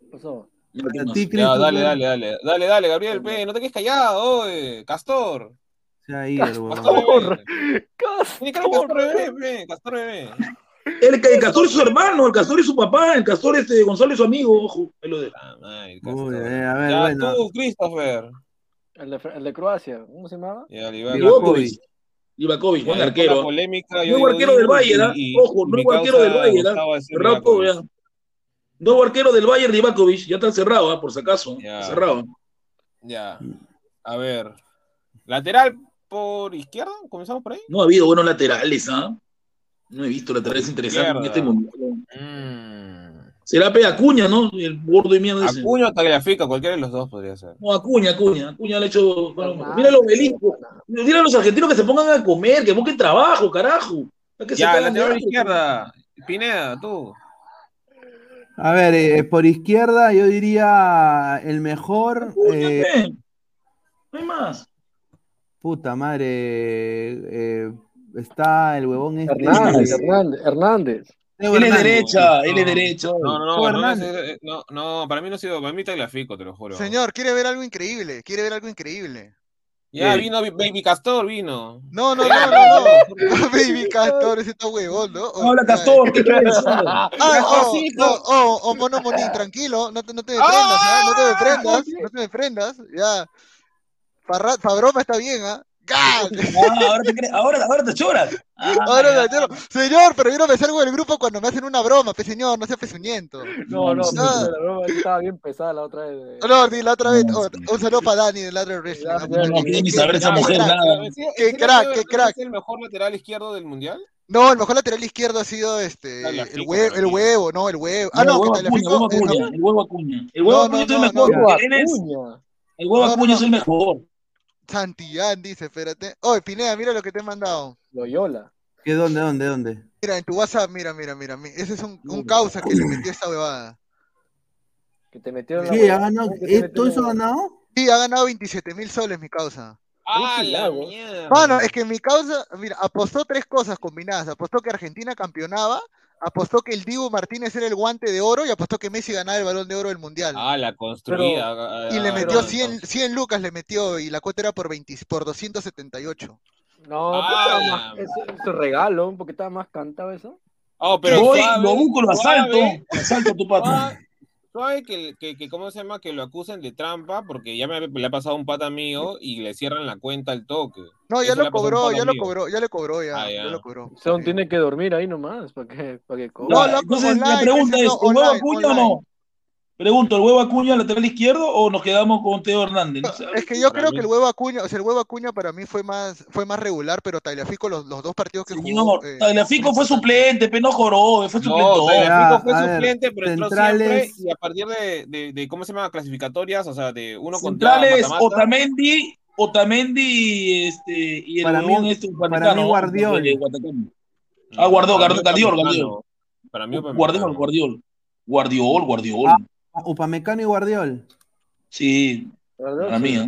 ¿Qué pasó? Ya, dale, dale, dale. Dale, dale, Gabriel, pe, no te quedes callado, oye. Castor. Se ha ido el. Castor Castor bebé, Castor bebé. El, el Castor es su hermano, el Castor es su papá, el Castor este, Gonzalo es su amigo, ojo. ahí lo dejo. Ah, madre, Uy, Castor. eh, a ver, Ya, bueno. tú, Christopher. El de, el de Croacia, ¿cómo se llamaba? Ya, Livakovic. Livakovic. Livakovic, buen arquero. la polémica, yo Nuevo digo arquero del Bayern, ¿ah? Ojo, nuevo arquero del Bayern, ¿ah? Nuevo arquero del Bayern, Livakovic, ya está cerrado, ¿ah? por si acaso. Cerrado. Ya. A ver. Lateral por izquierda, comenzamos por ahí. No ha habido buenos laterales, ¿ah? No he visto laterales interesantes en este mundial. Mm. Será Pe Acuña, ¿no? El gordo de mierda ese. Acuña o Tagliafica, cualquiera de los dos podría ser. No, Acuña, Acuña. Acuña le ha hecho. bueno, mira los obeliscos. Dile a los argentinos que se pongan a comer, que busquen trabajo, carajo. Que Ya, lateral izquierda. Pineda, tú. A ver, eh, por izquierda yo diría el mejor. Acuña, eh. No hay más. Puta madre. eh, está el huevón este. Hernández, eh, Hernández, Hernández. Él es derecha, él es derecha. No, no, no, no, no, no, para mí no ha sido, para mí Tagliafico, te lo juro. Señor, quiere ver algo increíble, quiere ver algo increíble. Ya Sí. vino Baby Castor, vino. No, no, no, no, no. Baby Castor, ese está huevón, ¿no? No habla Castor, ¿qué quieres? Ah, oh, oh, oh, mono monín, tranquilo, no te, no te prendas, ¿ah? no te prendas, no te prendas, ya. Para, para broma está bien, ¿ah? ¡Gan! Ah, ahora te ahora, ahora te choras. Ah, Ahora me entero. Señor, pero yo no me salgo del grupo cuando me hacen una broma, pe señor, no sea pezuñento. No, no, pero la broma estaba bien pesada la otra vez. de- No, ni la otra vez. No, oh, sí. un saludo para Dani de Ladre Wrestling. No, no quiere ni qué- saber esa qué mujer crack. nada. Qué ¿en crack, qué no crack. ¿Es el mejor lateral izquierdo del mundial? No, el mejor lateral izquierdo ha sido este el, hue- para el huevo, no, el huevo. No, Ah, no, el que huevo Acuña, el huevo eh, Acuña, el huevo Acuña. El huevo No, Acuña no, es el no, mejor. no. el huevo No, no, Acuña es no. el mejor. Santillán dice, espérate. Oye, Pineda, mira lo que te he mandado. Loyola. ¿Qué, dónde, dónde, dónde? Mira, en tu WhatsApp, mira, mira, mira. mi- Ese es un, un causa que le metió esta huevada. Que te metieron ¿Qué? la ¿Ha ganado? ¿Cómo que te ¿Eh, ¿Todo eso ha ganado? Sí, ha ganado 27 mil soles mi causa. ¡Ah, sí, la mierda! Mano, es que mi causa, mira, apostó tres cosas combinadas. Apostó que Argentina campeonaba, apostó que el Dibu Martínez era el guante de oro y apostó que Messi ganaba el balón de oro del mundial. Ah, la construida. ah, y le ah, metió ah, 100, 100 lucas, le metió y la cuota era por, 20, por 278. No, Ah, la más, eso, eso es regalo, porque estaba más cantado eso. Oh, pero Voy, lo busco, lo asalto. Lo asalto a tu pato. Suave, que, que, que, ¿cómo se llama? Que lo acusen de trampa, porque ya me le ha pasado un pata mío y le cierran la cuenta al toque. No, ya Eso lo cobró, ya lo mío. cobró, ya le cobró, ya, Ah, ya. ya lo cobró. Son tiene que dormir ahí nomás, para que, para que cobre. No, Ya, loco, Entonces, la pregunta es: no, ¿el huevo Acuña o no? Pregunto, ¿el huevo Acuña lateral izquierdo o nos quedamos con Teo Hernández? No. Es que yo Para creo que el huevo Acuña, o sea, el huevo Acuña para mí fue más, fue más regular, pero Tagliafico los, los dos partidos que jugó. Señor, eh, Tagliafico fue suplente, pero no joró, fue No, suplente. Tagliafico fue ver, suplente, pero entró centrales- siempre y a partir de, de, de, ¿cómo se llama? Clasificatorias, o sea, de uno contra Centrales, mata-mata. Otamendi, Otamendi este, y el Para mí- este para upamericano, mí Guardiol. Ah, Guardó, Para Guardiol. Guardiol. Para mí Guardiol. Guardiol. Guardiol, Guardiol. Ah. Upamecano y Guardiol. Sí, para mí. ¿eh?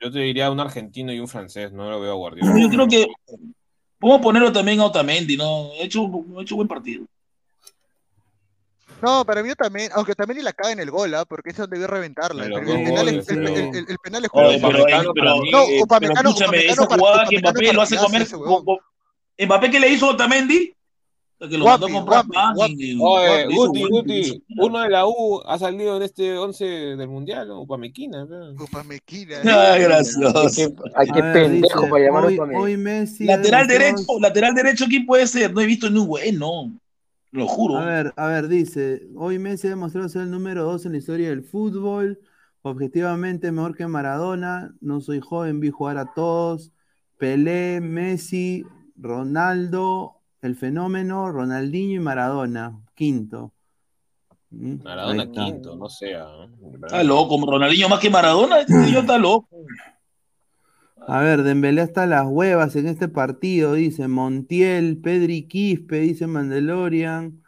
Yo te diría un argentino y un francés, no lo veo a Guardiola. Yo creo que podemos ponerlo también a Otamendi, ¿no? Ha hecho, ha hecho buen partido. No, para mí también, aunque también la caga en el gol, ¿ah? porque eso debió reventarla. El, penal, es- goles, pero- el- el- el penal es pero, Upamecano pero- para mí- No, pero Upamecano, escúchame, Upamecano esa para- jugada que Upamecano Mbappé lo hace comer. Mbappé que le hizo a Otamendi, que lo Guapi, mandó a comprar guapi, pan guapi. y- Oye, le hizo Guti, Guti, uno de la U ha salido en este 11 del Mundial, ¿no? Upamequina. ¿no? Upamequina. Ay, gracioso. Qué, ay, qué A ver, pendejo dice, para llamar hoy, a Upamecano. hoy Messi. Lateral derecho, lateral derecho, ¿quién puede ser? No he visto ni un bueno. Lo juro. A ver, a ver, dice, hoy Messi ha demostrado ser el número dos en la historia del fútbol, objetivamente mejor que Maradona, no soy joven, vi jugar a todos, Pelé, Messi, Ronaldo, el fenómeno, Ronaldinho y Maradona, quinto. Mm, Maradona quinto, no sea. ¿no? Está loco, Ronaldinho más que Maradona, este niño está loco. A ver, Dembélé hasta las huevas en este partido, dice Montiel, Pedri Quispe, dice Mandalorian.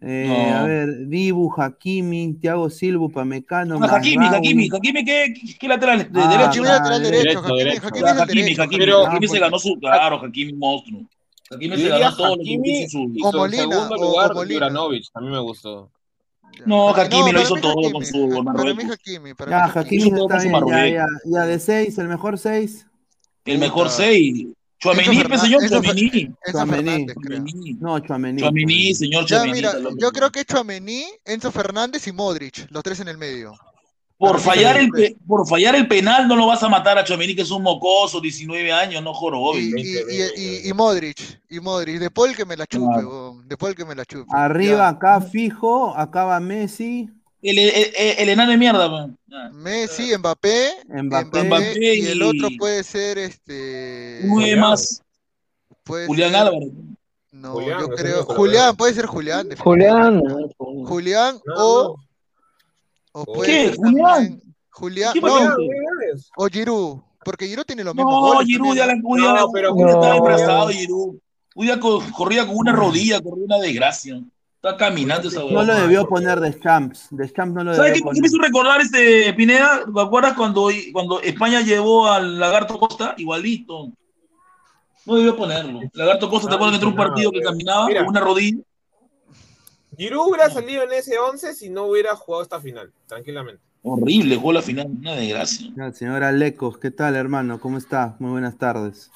Eh, No. A ver, Dibu, Hakimi, Thiago Silva, Upamecano, Ah, Hakimi. Hakimi, Hakimi, ¿qué, qué lateral? ¿De Ah, derecho? Hakimi lateral derecho, derecho, Hakimi, derecho. Hakimi el Hakimi. Hakimi, Pero- Hakimi se ganó su, claro, Hakimi monstruo. Hakimi Yo se ganó todo lo que Hakimi hizo Molina, segundo lugar. Juranovic, a mí me gustó. No, Hakimi lo para hizo todo Hakimi, con su Para mí Marruecos. Hakimi, para Ya, Hakimi. Hakimi está bien, ya, Marruecos. ya, ya, de seis, el mejor seis. El mejor Puta. 6. Chuamení, pues, señor, Chuamení. Chuamení, No, Chuamení. Chuamení, señor Chuamení. yo creo que Chouameni, Enzo Fernández y Modric, los tres en el medio. Por fallar, el, pe- por fallar el penal no lo vas a matar a Chuamení, que es un mocoso, 19 años, no jorobes. Y, y, 20, y, y, y Modric, y Modric, de Paul que me la chupe, Claro. weón, de Paul que me la chupe. Arriba, Ya. acá fijo, acá va Messi. El, el, el- el enano de mierda. man. Messi, Mbappé, Mbappé. Mbappé y el otro puede ser este. Nueve más, puede Julián ser- Álvarez. No, Julián, yo creo. Julián, puede ser Julián. Julián. Julián No, o, o puede ¿Qué? ser ¿Julián? Julián. ¿Qué No, o Giroud, porque Giroud tiene los mismos No, goles. Giroud ya, la, No, pero- estaba No. embarazado, Giroud. Corría con una rodilla, corría una desgracia. Está caminando esa No lo debió poner de Champs. De Champs no lo ¿Sabes qué, debió qué me poner. hizo recordar este Pineda? ¿Te acuerdas cuando, cuando España llevó al Lagarto Costa? Igualito. No debió ponerlo. Lagarto Costa, ¿te acuerdas que entró un partido que caminaba Mira. con una rodilla? Giroud hubiera salido en ese 11 si no hubiera jugado esta final, tranquilamente. Horrible, jugó la final, una desgracia. Señora Lecos, ¿qué tal, hermano? ¿Cómo está? Muy buenas tardes.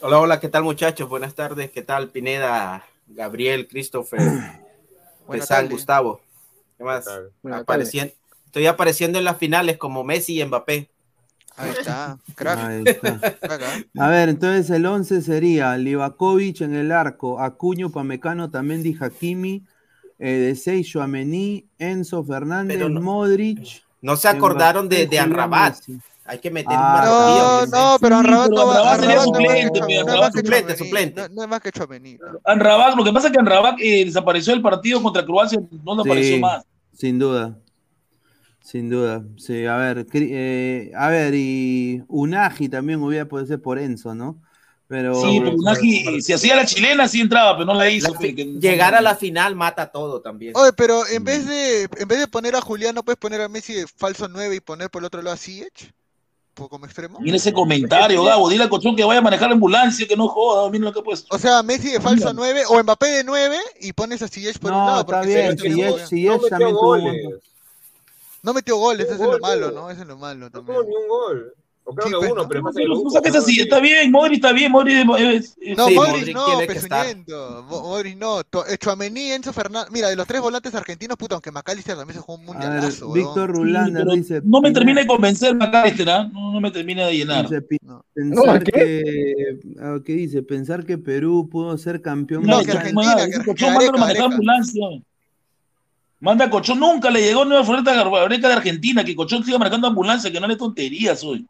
Hola, hola, ¿qué tal muchachos? Buenas tardes, ¿qué tal Pineda, Gabriel, Christopher, tardes. Gustavo? ¿Qué más? Estoy apareciendo en las finales como Messi y Mbappé. Ahí está, crack. Ahí está. ¿ah? A ver, entonces el 11 sería Livakovic en el arco, Acuño, Pamecano, Tamendi, Hakimi, eh, de 6, Joamení, Enzo Fernández, Pero no- Modric. No se acordaron de, de. Hay que meter Ah, No, un no, pero Anrabat no va sería Anrabat no va- suplente, no- pero no es Amrabat más que suplente, suplente. No, no es más que Chouameni. Anrabat, lo que pasa es que Anrabat eh, desapareció del partido contra Croacia, no le apareció Sí, más. Sin duda. Sin duda. Sí, a ver, eh, a ver, y Unagi también hubiera podido ser por Enzo, ¿no? Pero Sí, pero Unagi, si hacía la chilena, sí entraba, pero no la hizo. La pe, fi- que- Llegar a la final mata todo también. Oye, pero en vez de en vez de poner a Julián, ¿no puedes poner a Messi de falso 9 y poner por el otro lado a? Por- Como extremo. Mira ese comentario, Gabo. Dile al cochón que vaya a manejar la ambulancia, que no joda. Mira lo que ha puesto. O sea, Messi de falso 9 o Mbappé de 9 y pones a Ziyech por un no, lado. está bien, Ziyech si también tuvo un No metió goles, eso es lo malo. ¿no? Eso es lo malo No tuvo ni un gol. O creo Sí, que pues, uno, no, pero No, después se lo no busco. saques así, está bien, Modri está bien, Modri es- es- No, Sí, no, tiene que estar. pezuñento. Mo- Modric no. To- eh, Tchouaméni, Enzo Fernández. Mira, de los tres volantes argentinos, puta, aunque Macalister también se jugó un A mundialazo. Víctor Sí, dice. no me termina de convencer McAllister, ¿ah? no, no me termina de llenar. dice, pi- No. Pensar No, que, ah, ¿qué dice? Pensar que Perú pudo ser campeón No, que. Argentina, que ese Ar- cochón que manda a a Cochón, nunca le llegó nueva floreta Areca de Argentina, que Cochón siga manejando ambulancia, que no le tonterías hoy.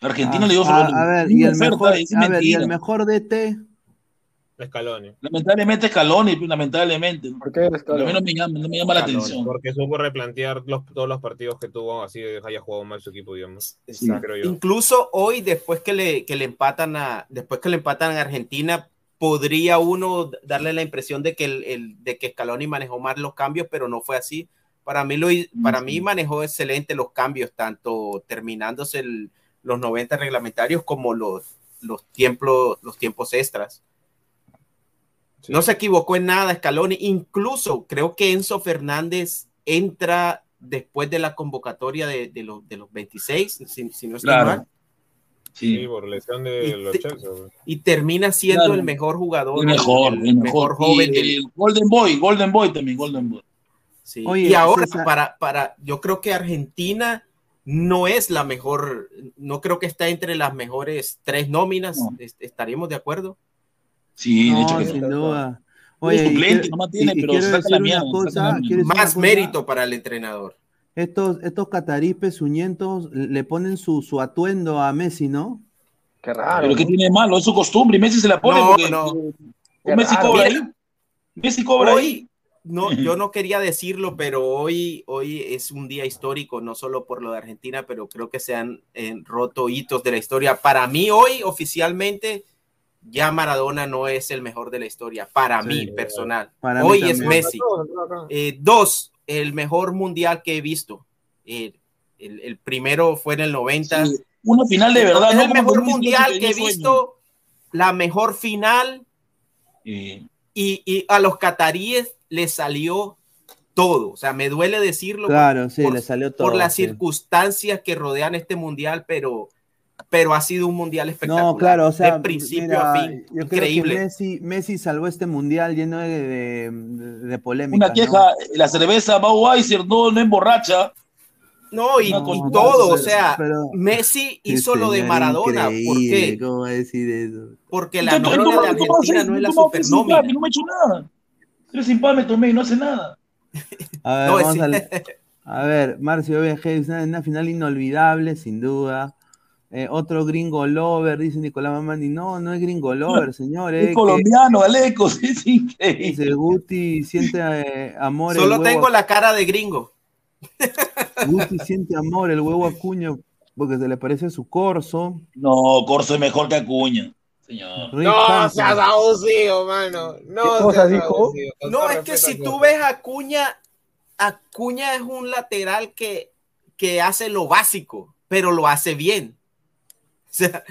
Argentina Ah, le dio solo a ver, una y el mejor, es a ver, y el mejor DT. Scaloni. Lamentablemente Scaloni, lamentablemente. ¿Por qué a mí no me llama, no me llama la Scaloni, atención. Porque supo replantear los, todos los partidos que tuvo, así haya jugado mal su equipo, digamos. Exacto. creo yo. Incluso hoy, después que le, que le empatan a, después que le empatan a Argentina, podría uno darle la impresión de que el, el- de que Scaloni manejó mal los cambios, pero no fue así. Para mí, lo, para mí manejó excelente los cambios, tanto terminándose el- los 90 reglamentarios como los, los, tiempos, los tiempos extras. Sí. No se equivocó en nada Scaloni. Incluso creo que Enzo Fernández entra después de la convocatoria de, de los, de los 26, si, si no estoy Claro. mal, Sí, Sí. por lesión de Y los te- Chelsea. y termina siendo Claro. el mejor jugador, El mejor, el, el mejor mejor. joven. Y del- el Golden Boy, Golden Boy también, Golden Boy. sí. Oye, y ahora, César- para, para, yo creo que Argentina no es la mejor, no creo que está entre las mejores tres nóminas, No. est- ¿estaríamos de acuerdo? Sí, de hecho No, que sin sí. duda. Un Oye, y suplente quiero- nomás tiene, y- y pero saca la saca Más una cosa, mérito para el entrenador. Estos, estos cataríes pezuñentos le ponen su, su atuendo a Messi, ¿no? Qué raro. Pero ¿qué ¿no? tiene de malo? Es su costumbre y Messi se la pone No, porque no. Messi cobra ahí. Messi cobra ahí. No, yo no quería decirlo, pero hoy, hoy es un día histórico, no solo por lo de Argentina, pero creo que se han eh, roto hitos de la historia. Para mí, hoy oficialmente, ya Maradona no es el mejor de la historia, para Sí. mí personal. Para mí hoy es. Messi. Eh, dos, el mejor mundial que he visto. Eh, el, el primero fue en el 90. Sí, Una final de verdad, el mejor 2018 mundial que he sueño. visto, la mejor final Sí. Y, y a los cataríes les salió todo. O sea, me duele decirlo Claro, sí, por- le salió todo. por las sí. circunstancias que rodean este mundial, pero, pero ha sido un mundial espectacular. No, claro, o sea, de principio mira, a fin. yo creo Increíble. que Messi, Messi salvó este mundial lleno de, de, de polémica. Una ¿no? queja, la cerveza Budweiser no, no emborracha. No, y, Una y todo, o sea, pero- Messi hizo lo de Maradona. ¿Por qué? ¿Cómo va a decir eso? Porque la nómina de ¿cómo- cómo Argentina no es la ¿Cómo haces sin supernómina. No me he hecho nada. Tres sin pan me tomé y no hace nada. A ver, No, es- vamos al- a ver, Marcio BG, una, una final inolvidable, sin duda. Eh, otro gringo lover, dice Nicolás Mamani. No, no es gringo lover, señor. Es eh, colombiano, Alecos, es que increíble. dice Guti siente eh, amor. el Solo huevo tengo la cara de gringo. Guti siente amor, el huevo acuño, porque se le parece a su corso. No, Corso es mejor que Acuña, señor. No seas abusivo, mano. No ¿Qué cosa seas dijo? abusivo. No, es que si tú ves a Acuña, Acuña es un lateral que, que hace lo básico, pero lo hace bien. O sea,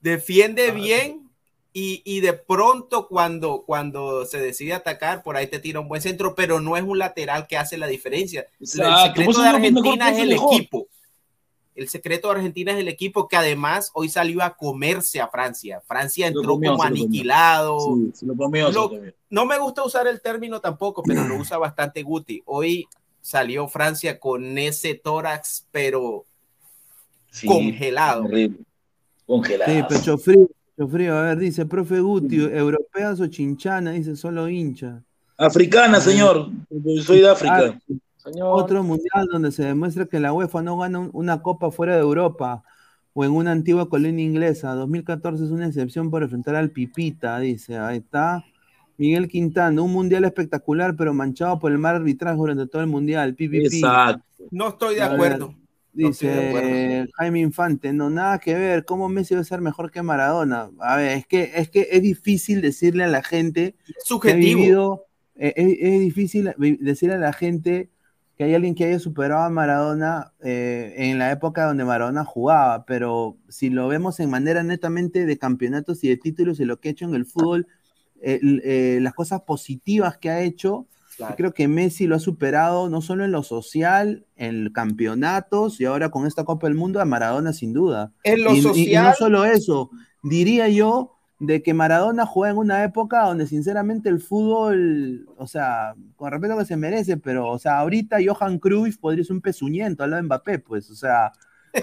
defiende Ah, bien y, y de pronto cuando, cuando se decide atacar, por ahí te tira un buen centro, pero no es un lateral que hace la diferencia. Exacto, el secreto de Argentina es el mejor. equipo. El secreto de Argentina es el equipo que además hoy salió a comerse a Francia. Francia entró comió, como aniquilado Sí, se lo comió, se Lo- lo comió. no me gusta usar el término tampoco, pero lo usa bastante Guti. Hoy salió Francia con ese tórax, pero Sí, congelado. horrible. Congelado. Sí, pecho frío, pecho frío. A ver, dice, profe Guti, ¿europeas o chinchana? Dice, solo hincha. Africana, señor. Soy de África. Ah, Otro mundial donde se demuestra que la UEFA no gana un- una copa fuera de Europa o en una antigua colonia inglesa. 2014 es una excepción por enfrentar al Pipita, dice. Ahí está. Miguel Quintana, un mundial espectacular, pero manchado por el mal arbitraje durante todo el mundial. PPP. Exacto. No estoy de acuerdo. No estoy de acuerdo. Dice Jaime Infante, no, nada que ver, ¿cómo Messi va a ser mejor que Maradona? A ver, es que es, que es difícil decirle a la gente que ha Subjetivo. vivido, eh, es, es difícil decirle a la gente que hay alguien que haya superado a Maradona eh, en la época donde Maradona jugaba, pero si lo vemos en manera netamente de campeonatos y de títulos y lo que ha hecho en el fútbol, eh, eh, las cosas positivas que ha hecho, Claro. yo creo que Messi lo ha superado no solo en lo social, en campeonatos y ahora con esta Copa del Mundo a Maradona sin duda. En lo Y- y- y, social, no solo eso, diría yo de que Maradona jugaba en una época donde sinceramente el fútbol, o sea, con respeto a que se merece, pero, o sea, ahorita Johan Cruyff podría ser un pezuñento al lado de Mbappé, pues, o sea,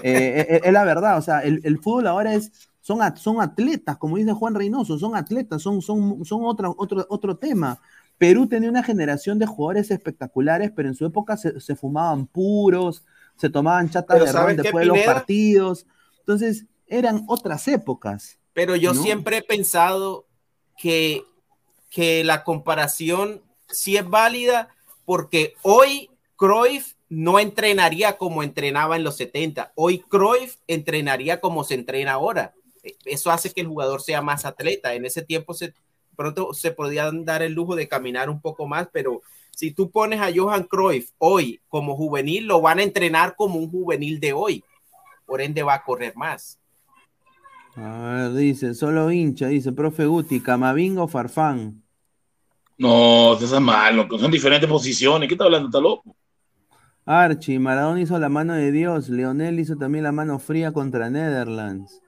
eh, eh, eh, es la verdad, o sea, el, el fútbol ahora es, son, at- son atletas, como dice Juan Reynoso, son atletas, son, son, son otra- otro, otro tema. Perú tenía una generación de jugadores espectaculares, pero en su época se, se fumaban puros, se tomaban chatas de ron ¿sabes qué, después de los partidos. Entonces, eran otras épocas. Pero yo ¿no? siempre he pensado que, que la comparación sí es válida porque hoy Cruyff no entrenaría como entrenaba en los 70. Hoy Cruyff entrenaría como se entrena ahora. Eso hace que el jugador sea más atleta. En ese tiempo se pronto se podían dar el lujo de caminar un poco más, pero si tú pones a Johan Cruyff hoy como juvenil, lo van a entrenar como un juvenil de hoy. Por ende va a correr más. A ver, dice, solo hincha, dice, profe Guti, Camavingo, Farfán. No, eso es malo, son diferentes posiciones. ¿Qué está hablando? ¿Está loco? Archie, Maradona hizo la mano de Dios, Leonel hizo también la mano fría contra Netherlands.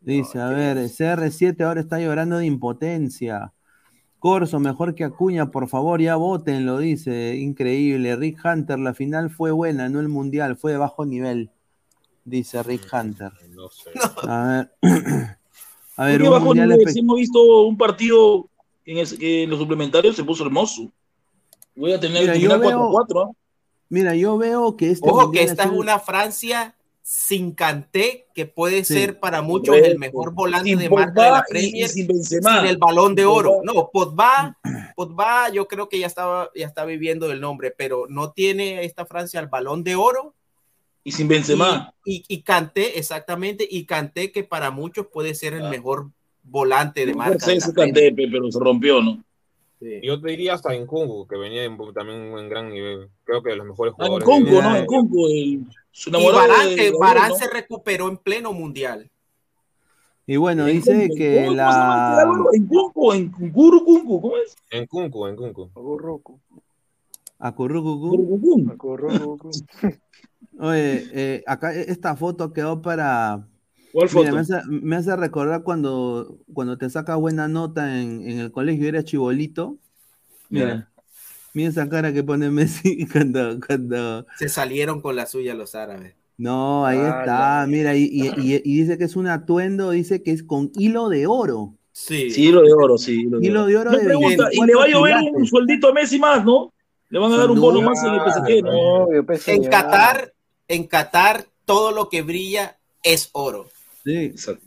Dice, a ver, CR7 ahora está llorando de impotencia. Corso, mejor que Acuña, por favor, ya voten, lo dice. Increíble. Rick Hunter, la final fue buena, no el mundial, fue de bajo nivel. Dice Rick Hunter. No sé. A ver, a ver, ¿Por qué un bajo mundial nivel? hemos visto un partido en, el- que en los suplementarios se puso hermoso. Voy a tener Mira, que yo terminar veo- 4-4. ¿ah? Mira, yo veo que este Ojo que esta es sido- una Francia sin Canté, que puede Sí. ser para muchos Correcto. el mejor volante Sin de marca de la Pogba Premier, sin sin, Benzema. el balón de Sin oro. Pogba. No, Pogba, Pogba yo creo que ya estaba, ya está viviendo el nombre, pero no tiene esta Francia el balón de oro. Y sin Benzema. Y, y, y Kanté, exactamente, y Canté que para muchos puede ser el Ah. mejor volante de marca. Kanté, pe- pero se rompió, ¿no? Sí. Yo te diría hasta en Kungu, que venía en- también en gran nivel. Creo que de los mejores Ah, en jugadores. Conco, Mira, ¿no? En Conco. el- su Y que Varane ¿no? se recuperó en pleno mundial. Y bueno, En dice Conco, que ¿cómo la... Álvaro? En Conco, en Kunkuru Kunku, ¿cómo es? En Kunku, en Kunku. Oye, eh, acá e- esta foto quedó para. ¿Cuál Mira, foto? me, hace, me hace recordar cuando, cuando te saca buena nota en, en el colegio y eras chibolito. Mira, mira esa cara que pone Messi cuando, cuando. Se salieron con la suya los árabes. No, ahí Ah, está, ya. mira, y, y- y- y dice que es un atuendo, dice que es con hilo de oro. Sí. Sí, hilo de oro, sí. Hilo de Hilo oro. de oro Me de pregunta, ¿y 24 le va a llover un sueldito a Messi más, no? Le van a dar un bono más en el PSG, ¿no? En. Qatar, en Qatar, todo lo que brilla es oro. Sí, Exacto.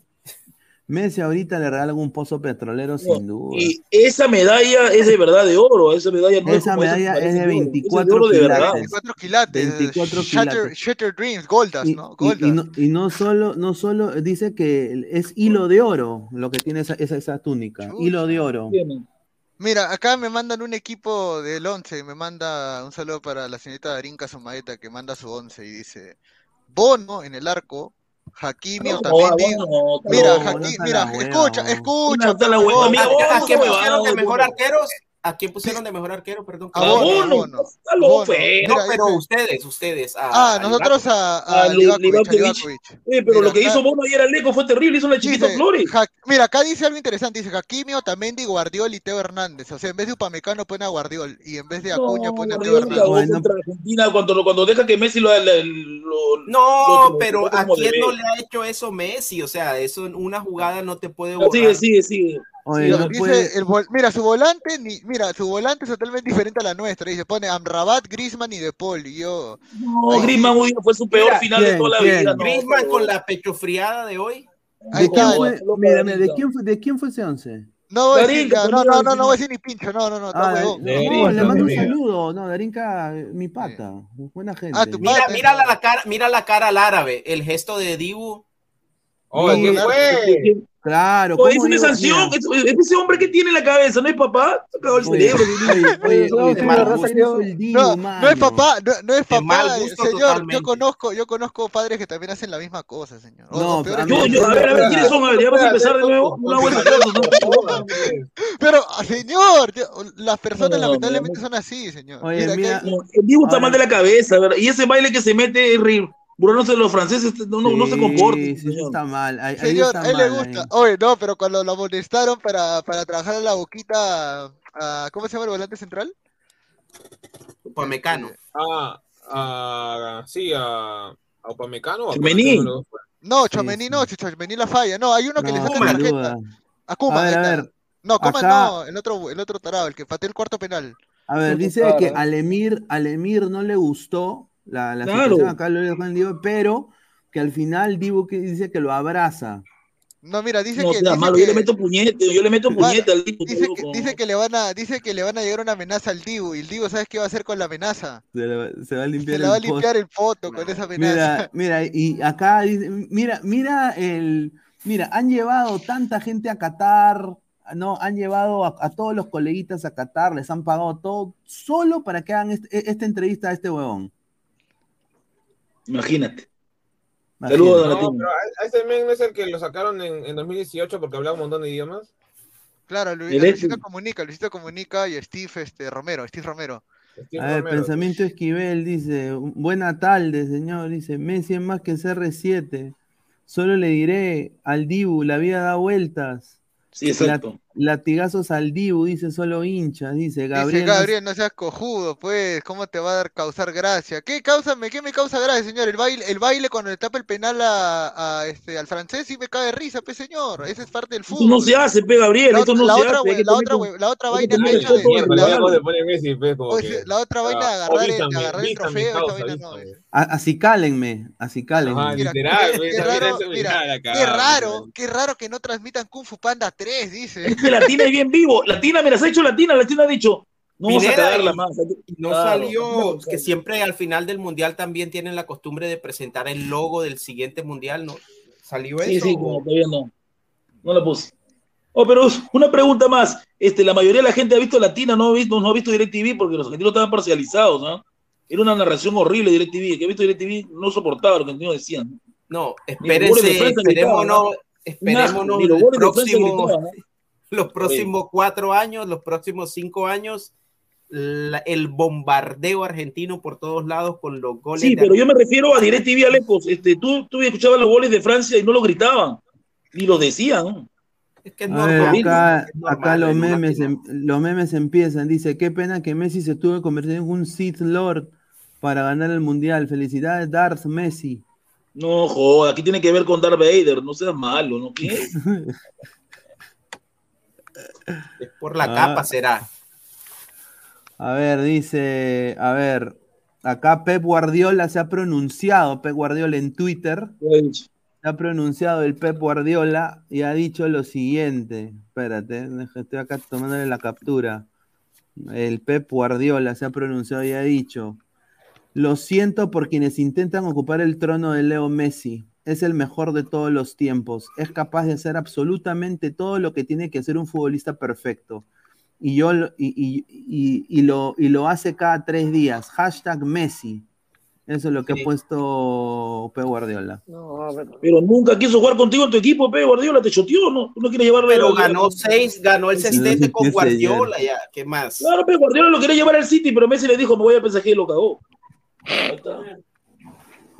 Messi ahorita le regalan un pozo petrolero No, sin duda. Y esa medalla es de verdad de oro, esa medalla no Esa medalla es de oro, esa 24 oro de quilates. 24 quilates. 24 Shatter, quilates. Shatter Dreams, Goldas, Y, ¿no? y- Goldas. y no, y no solo, no solo dice que es hilo de oro lo que tiene esa, esa, esa túnica, hilo de oro. Tiene. Mira, acá me mandan un equipo del 11, me manda un saludo para la señorita Darinka Somaeta que manda su 11 y dice, Bono en el arco, Hakimi No, Otamendi. no, no, Mira, Hakimi, mira, escucha, no. escucha, Está la por hueva, favor. mira, ¿A, vos, a qué huevado, pusieron de mejor huevado. arqueros? ¿A quién pusieron de mejor arquero? Perdón. A Bono. No, pero dice- ustedes, ustedes. a- Ah, a nosotros a, a A Li- Livakovic. Eh, pero Mira, lo que acá- hizo Bono ayer al Leco fue terrible, hizo la chiquita Dice, Flores. Ja- mira, acá dice algo interesante, dice Hakimi, Otamendi, Guardiol y Teo Hernández. O sea, en vez de Upamecano pone a Guardiol y en vez de Acuña No, pone a Teo Hernández. Bueno. Argentina cuando, cuando deja que Messi lo, lo, lo- No, lo- pero lo- ¿a quién no le ha hecho eso Messi? O sea, eso en una jugada no te puede borrar. Sigue, sigue, sigue. Oye, Sí, no dice puede- el vol- mira, su volante, ni, mira, su volante es totalmente diferente a la nuestra. Dice, pone Amrabat, Griezmann y De Paul. Y yo, No, Ahí- Griezmann hoy fue su peor Mira, final de ¿quién, toda la quién? vida. No, Griezmann por con la pechofriada de hoy. ahí ¿De quién está. fue? loco, Mira, mira, ¿de quién fue, de quién fue ese once? No Garinca, ya, no, no, no, no voy a decir ni pincho, no, no, no, Ah, no, le mando un saludo. No, Darinka, mi pata. Buena gente. Ah, Mira, Pate, mira no. la cara, mira la cara al árabe, el gesto de Dibu. Oye, ¿qué fue? Claro, es ¿cómo una digo? sanción. Es- ese hombre que tiene en la cabeza, ¿no es papá? Se acabó el Oye, cerebro. oye, oye, No, es papá, no, no es papá, señor. totalmente. Yo conozco, yo conozco padres que también hacen la misma cosa, señor. No, o peor a Yo, yo, ver, a ver, ¿quiénes son? A ver, ya vamos a empezar de nuevo. Una buena cosa, ¿no? Pero, señor, yo- las personas No, no, lamentablemente no. son así, señor. Oye, Mira, mira, que- No, el Dibu está mal de la cabeza, ¿verdad? Y ese baile que se mete es ri- burlándose de los franceses, no, no, no se comporta. Sí, señor. está mal. Ahí, ahí señor, está a él le gusta. ahí. Oye, no, pero cuando lo amonestaron para, para trabajar en la boquita, a- ¿cómo se llama el volante central? Upamecano. Ah, ah, sí, a, a Upamecano. o a Chouameni. Upamecano, ¿no? Chomení sí. no, Chomení la falla. No, hay uno que le saca sin tarjeta. duda. A Kuma, A ver, a. No, Kuma acá- no, el otro, el otro tarado, el que pateó el cuarto penal. A ver, dice claro, que ¿eh? al Emir, al Emir no le gustó la, la Claro. situación acá, lo dijo el Dibu, pero que al final Dibu que dice que lo abraza. No, mira, dice No que, sea dice malo, que, yo le meto puñete, yo le meto puñete al Dibu. dice que, dice que le van a, dice que le van a llegar una amenaza al Dibu, y el Dibu, ¿sabes qué va a hacer con la amenaza? Se, le- se va a Se limpiar le va a el limpiar el foto con esa amenaza. Mira, mira, y acá dice, mira, mira el, mira, han llevado tanta gente a Qatar, no, han llevado a, a todos los coleguitas a Qatar, les han pagado todo, solo para que hagan este- esta entrevista a este huevón. Imagínate. Imagínate. Saludos, No, Donatino. pero a- a ese men no es el que lo sacaron en, en 2018 porque hablaba un montón de idiomas. Claro, Lu- El Luisito Comunica, Luisito Comunica y Steve este, Romero, Steve Romero. Steve A ver, Romero. pensamiento Esquivel dice, buena tarde, señor, dice, Messi es más que CR7. Solo le diré al Dibu, la vida da vueltas. Sí, exacto. Latigazos al Dibu, dice solo hinchas, dice Gabriel. Dice Gabriel, no seas cojudo, pues, ¿cómo te va a dar causar gracia? ¿Qué cáusame, qué me causa gracia, señor? El baile, el baile cuando le tapa el penal a, a, este, al francés sí me cae de risa, pues señor. Esa es parte del Esto fútbol. no se hace, pe, Gabriel, La, esto otra- no la se otra, hace. que la otra, la vaina que de, Mierda, la, otra- vaina de ah, agarrar el, agarrar el trofeo, esa vaina no. Así cálenme, así cálenme. Ajá, Mira, literal, qué- raro, qué raro que no transmitan Kung Fu Panda 3, dice. Que Latina es bien vivo. Latina, mira, se ha hecho Latina. Latina ha dicho, no vamos a cagarla más. Y no Claro, salió, claro. que siempre al final del mundial también tienen la costumbre de presentar el logo del siguiente mundial, ¿no? ¿Salió Sí, eso? sí, como todavía no. No la puse. Oh, pero una pregunta más. Este, la mayoría de la gente ha visto Latina, no ha visto, no ha visto DirecTV porque los argentinos estaban parcializados, ¿no? Era una narración horrible DirecTV. El que ha visto DirecTV no soportaba lo que los argentinos decían. No, espérense, esperémonos, gritaban, esperémonos Ni los los próximos, cuatro años, los próximos cinco años, la- el bombardeo argentino por todos lados con los goles. Sí, de- pero yo me refiero a DirecTV, Alecos. Este, tú, tú escuchabas los goles de Francia y no los gritaban. Ni los decían. Es que es ver, normal, acá, es normal, acá los memes, em- los memes empiezan. Dice, qué pena que Messi se tuvo que convertir en un Sith Lord para ganar el Mundial. Felicidades, Darth Messi. No, joda, aquí tiene que ver con Darth Vader. No seas malo, ¿no? ¿Qué? Es por la Ah. capa será. A ver, dice, a ver, acá Pep Guardiola se ha pronunciado, Pep Guardiola en Twitter, se ha pronunciado el Pep Guardiola y ha dicho lo siguiente. Espérate, estoy acá tomándole la captura. El Pep Guardiola se ha pronunciado y ha dicho, lo siento por quienes intentan ocupar el trono de Leo Messi. Es el mejor de todos los tiempos. Es capaz de hacer absolutamente todo lo que tiene que hacer un futbolista perfecto. Y, yo, lo- y, y- y- y lo, y lo hace cada tres días. Hashtag Messi. Eso es lo que ha puesto Pep Guardiola. No. Pero nunca quiso jugar contigo en tu equipo, Pe Guardiola, te choteó, ¿no? Tú no quieres llevarlo Pero ganó seis, ganó el Sí, sextete con sí, Guardiola, ya, ¿qué más? Claro, Pe Guardiola lo quería llevar al City, pero Messi le dijo, me voy a PSG y lo cagó. Ahí está.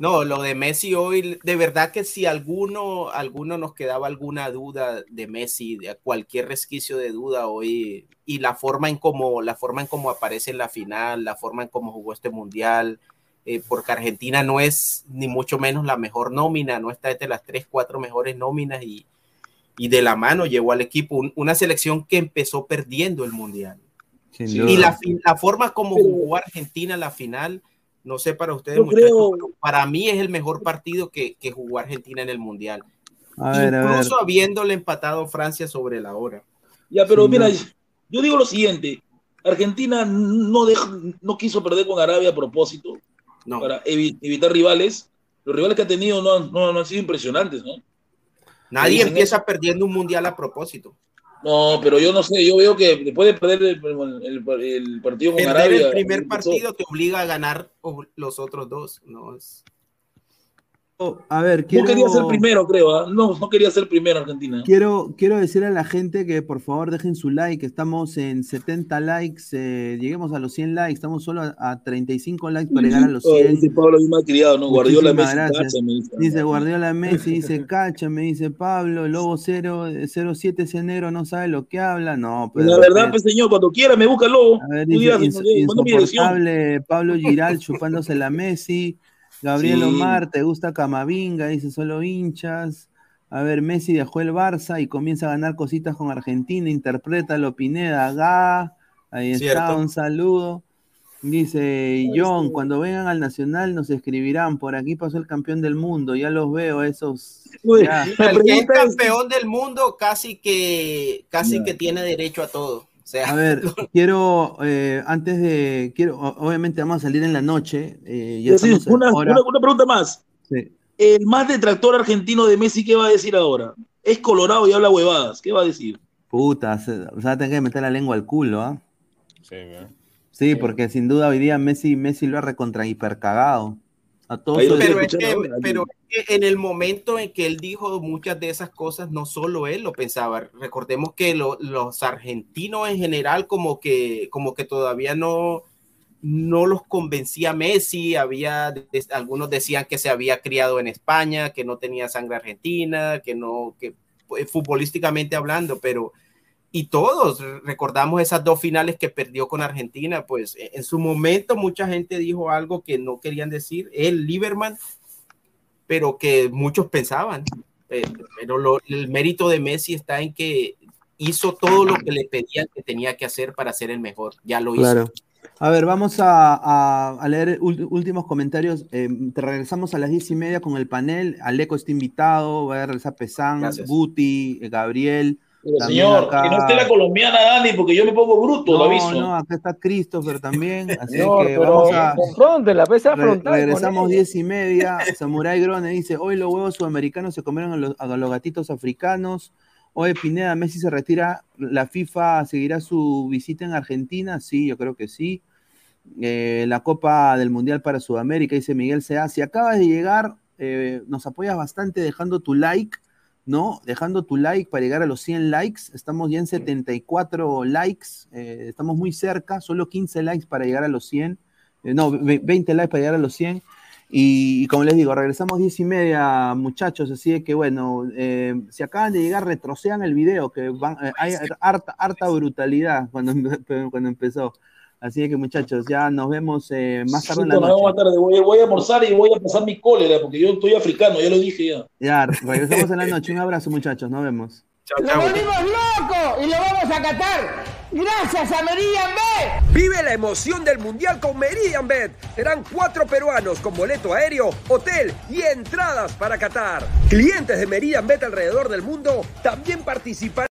No, lo de Messi hoy, de verdad que si alguno, alguno nos quedaba alguna duda de Messi, de cualquier resquicio de duda hoy, y la forma en cómo, la forma en cómo aparece en la final, la forma en cómo jugó este mundial, eh, porque Argentina no es ni mucho menos la mejor nómina, no está entre las tres, cuatro mejores nóminas y, y de la mano llevó al equipo un- una selección que empezó perdiendo el mundial. Sin. Y la, la forma como jugó Argentina la final, no sé para ustedes, Yo muchachos, creo- pero para mí es el mejor partido que, que jugó Argentina en el Mundial. A ver, a ver. Incluso habiéndole empatado Francia sobre la hora. Ya, pero Sí, mira, no. yo digo lo siguiente. Argentina no, dej- no quiso perder con Arabia a propósito No, para evi- evitar rivales. Los rivales que ha tenido no, han- no, no han sido impresionantes, ¿no? nadie empieza perdiendo un Mundial a propósito. No, pero yo no sé, yo veo que después de perder el, el- el partido con Perder Arabia. el primer partido te obliga a ganar los otros dos. No, es- A ver, No quiero... quería ser primero, creo. ¿ah? No, no quería ser primero Argentina. Quiero, quiero decir a la gente que por favor dejen su like. Estamos en 70 likes. eh, lleguemos a los 100 likes. Estamos solo a, a 35 likes para llegar a los Oh, 100. dice Pablo, mal criado, ¿no? Guardiola, Messi, cacha, me dice. Dice Guardiola Messi, dice Cacha, me dice Pablo, Lobo 0, 07 ese negro no sabe lo que habla. No, pues La verdad, pues, señor, cuando quiera me busca el lobo. A ver, dice, ins- eh, insoportable Pablo Giral chupándose la Messi. Gabriel Sí. Omar, ¿te gusta Camavinga? Dice solo hinchas. A ver, Messi dejó el Barça y comienza a ganar cositas con Argentina. Interprétalo, Pineda, Ga. Ahí está, un saludo. Dice John, cuando vengan al Nacional nos escribirán, por aquí pasó el campeón del mundo, ya los veo, esos... Uy, El campeón del mundo casi que casi que tiene derecho a todo. Sea, A ver, quiero, eh, antes de, quiero, obviamente vamos a salir en la noche, eh, ya sí, una, una- una pregunta más. sí. El más detractor argentino de Messi, ¿qué va a decir ahora? Es colorado y habla huevadas. ¿Qué va a decir? Puta, se, o sea, tengo que meter la lengua al culo, ¿ah? Sí, ¿verdad? Sí, porque sin duda hoy día Messi, Messi lo ha recontra hipercagado. A todos sus- pero es, que, ahora, pero es que en el momento en que él dijo muchas de esas cosas, no solo él lo pensaba. Recordemos que lo- los argentinos en general como que, como que todavía no, no los convencía Messi. Había, des- algunos decían que se había criado en España, que no tenía sangre argentina, que no, que pues, futbolísticamente hablando, pero y todos recordamos esas dos finales que perdió con Argentina, pues e, en su momento mucha gente dijo algo que no querían decir, él, Lieberman, pero que muchos pensaban. Eh, Pero lo- el mérito de Messi está en que hizo todo lo que le pedían que tenía que hacer para ser el mejor. Ya lo hizo. Claro. A ver, vamos a, a- a leer últimos comentarios. Eh, te regresamos a las diez y media con el panel. Aleco está invitado, va a regresar Pesán. Guti, eh, Gabriel. Señor, acá- que no esté la colombiana, Dani, porque yo me pongo bruto, lo No, aviso. no, acá está Christopher también. Así Señor, que pero vamos a. confróntela, pese a Re- afrontar. regresamos diez y media. Samurai Grone dice: Hoy los huevos sudamericanos se comieron a los, a los gatitos africanos. Hoy Pineda, Messi se retira. La FIFA seguirá su visita en Argentina. Sí, yo creo que sí. Eh, la Copa del Mundial para Sudamérica, dice Miguel Sea. Si acabas de llegar, eh, nos apoyas bastante dejando tu like, ¿no? Dejando tu like para llegar a los 100 likes. Estamos ya en 74 likes. eh, estamos muy cerca, solo 15 likes para llegar a los 100. Eh, no, ve- 20 likes para llegar a los 100. Y, y como les digo, regresamos 10 y media, muchachos. Así que, bueno, eh, si acaban de llegar, retrocedan el video, que van, eh, hay harta, harta brutalidad cuando, cuando empezó. Así que, muchachos, ya nos vemos eh, más tarde en la noche. más tarde. Voy, voy a almorzar y voy a pasar mi cólera, porque yo estoy africano, ya lo dije ya. Ya, regresamos en la noche. Un abrazo, muchachos. Nos vemos. Chao, ¡Lo chao. volvimos loco! ¡Y lo vamos a catar! ¡Gracias a Meridian Bet! Vive la emoción del Mundial con Meridian Bet. Serán cuatro peruanos con boleto aéreo, hotel y entradas para Qatar. Clientes de Meridian Bet alrededor del mundo también participarán.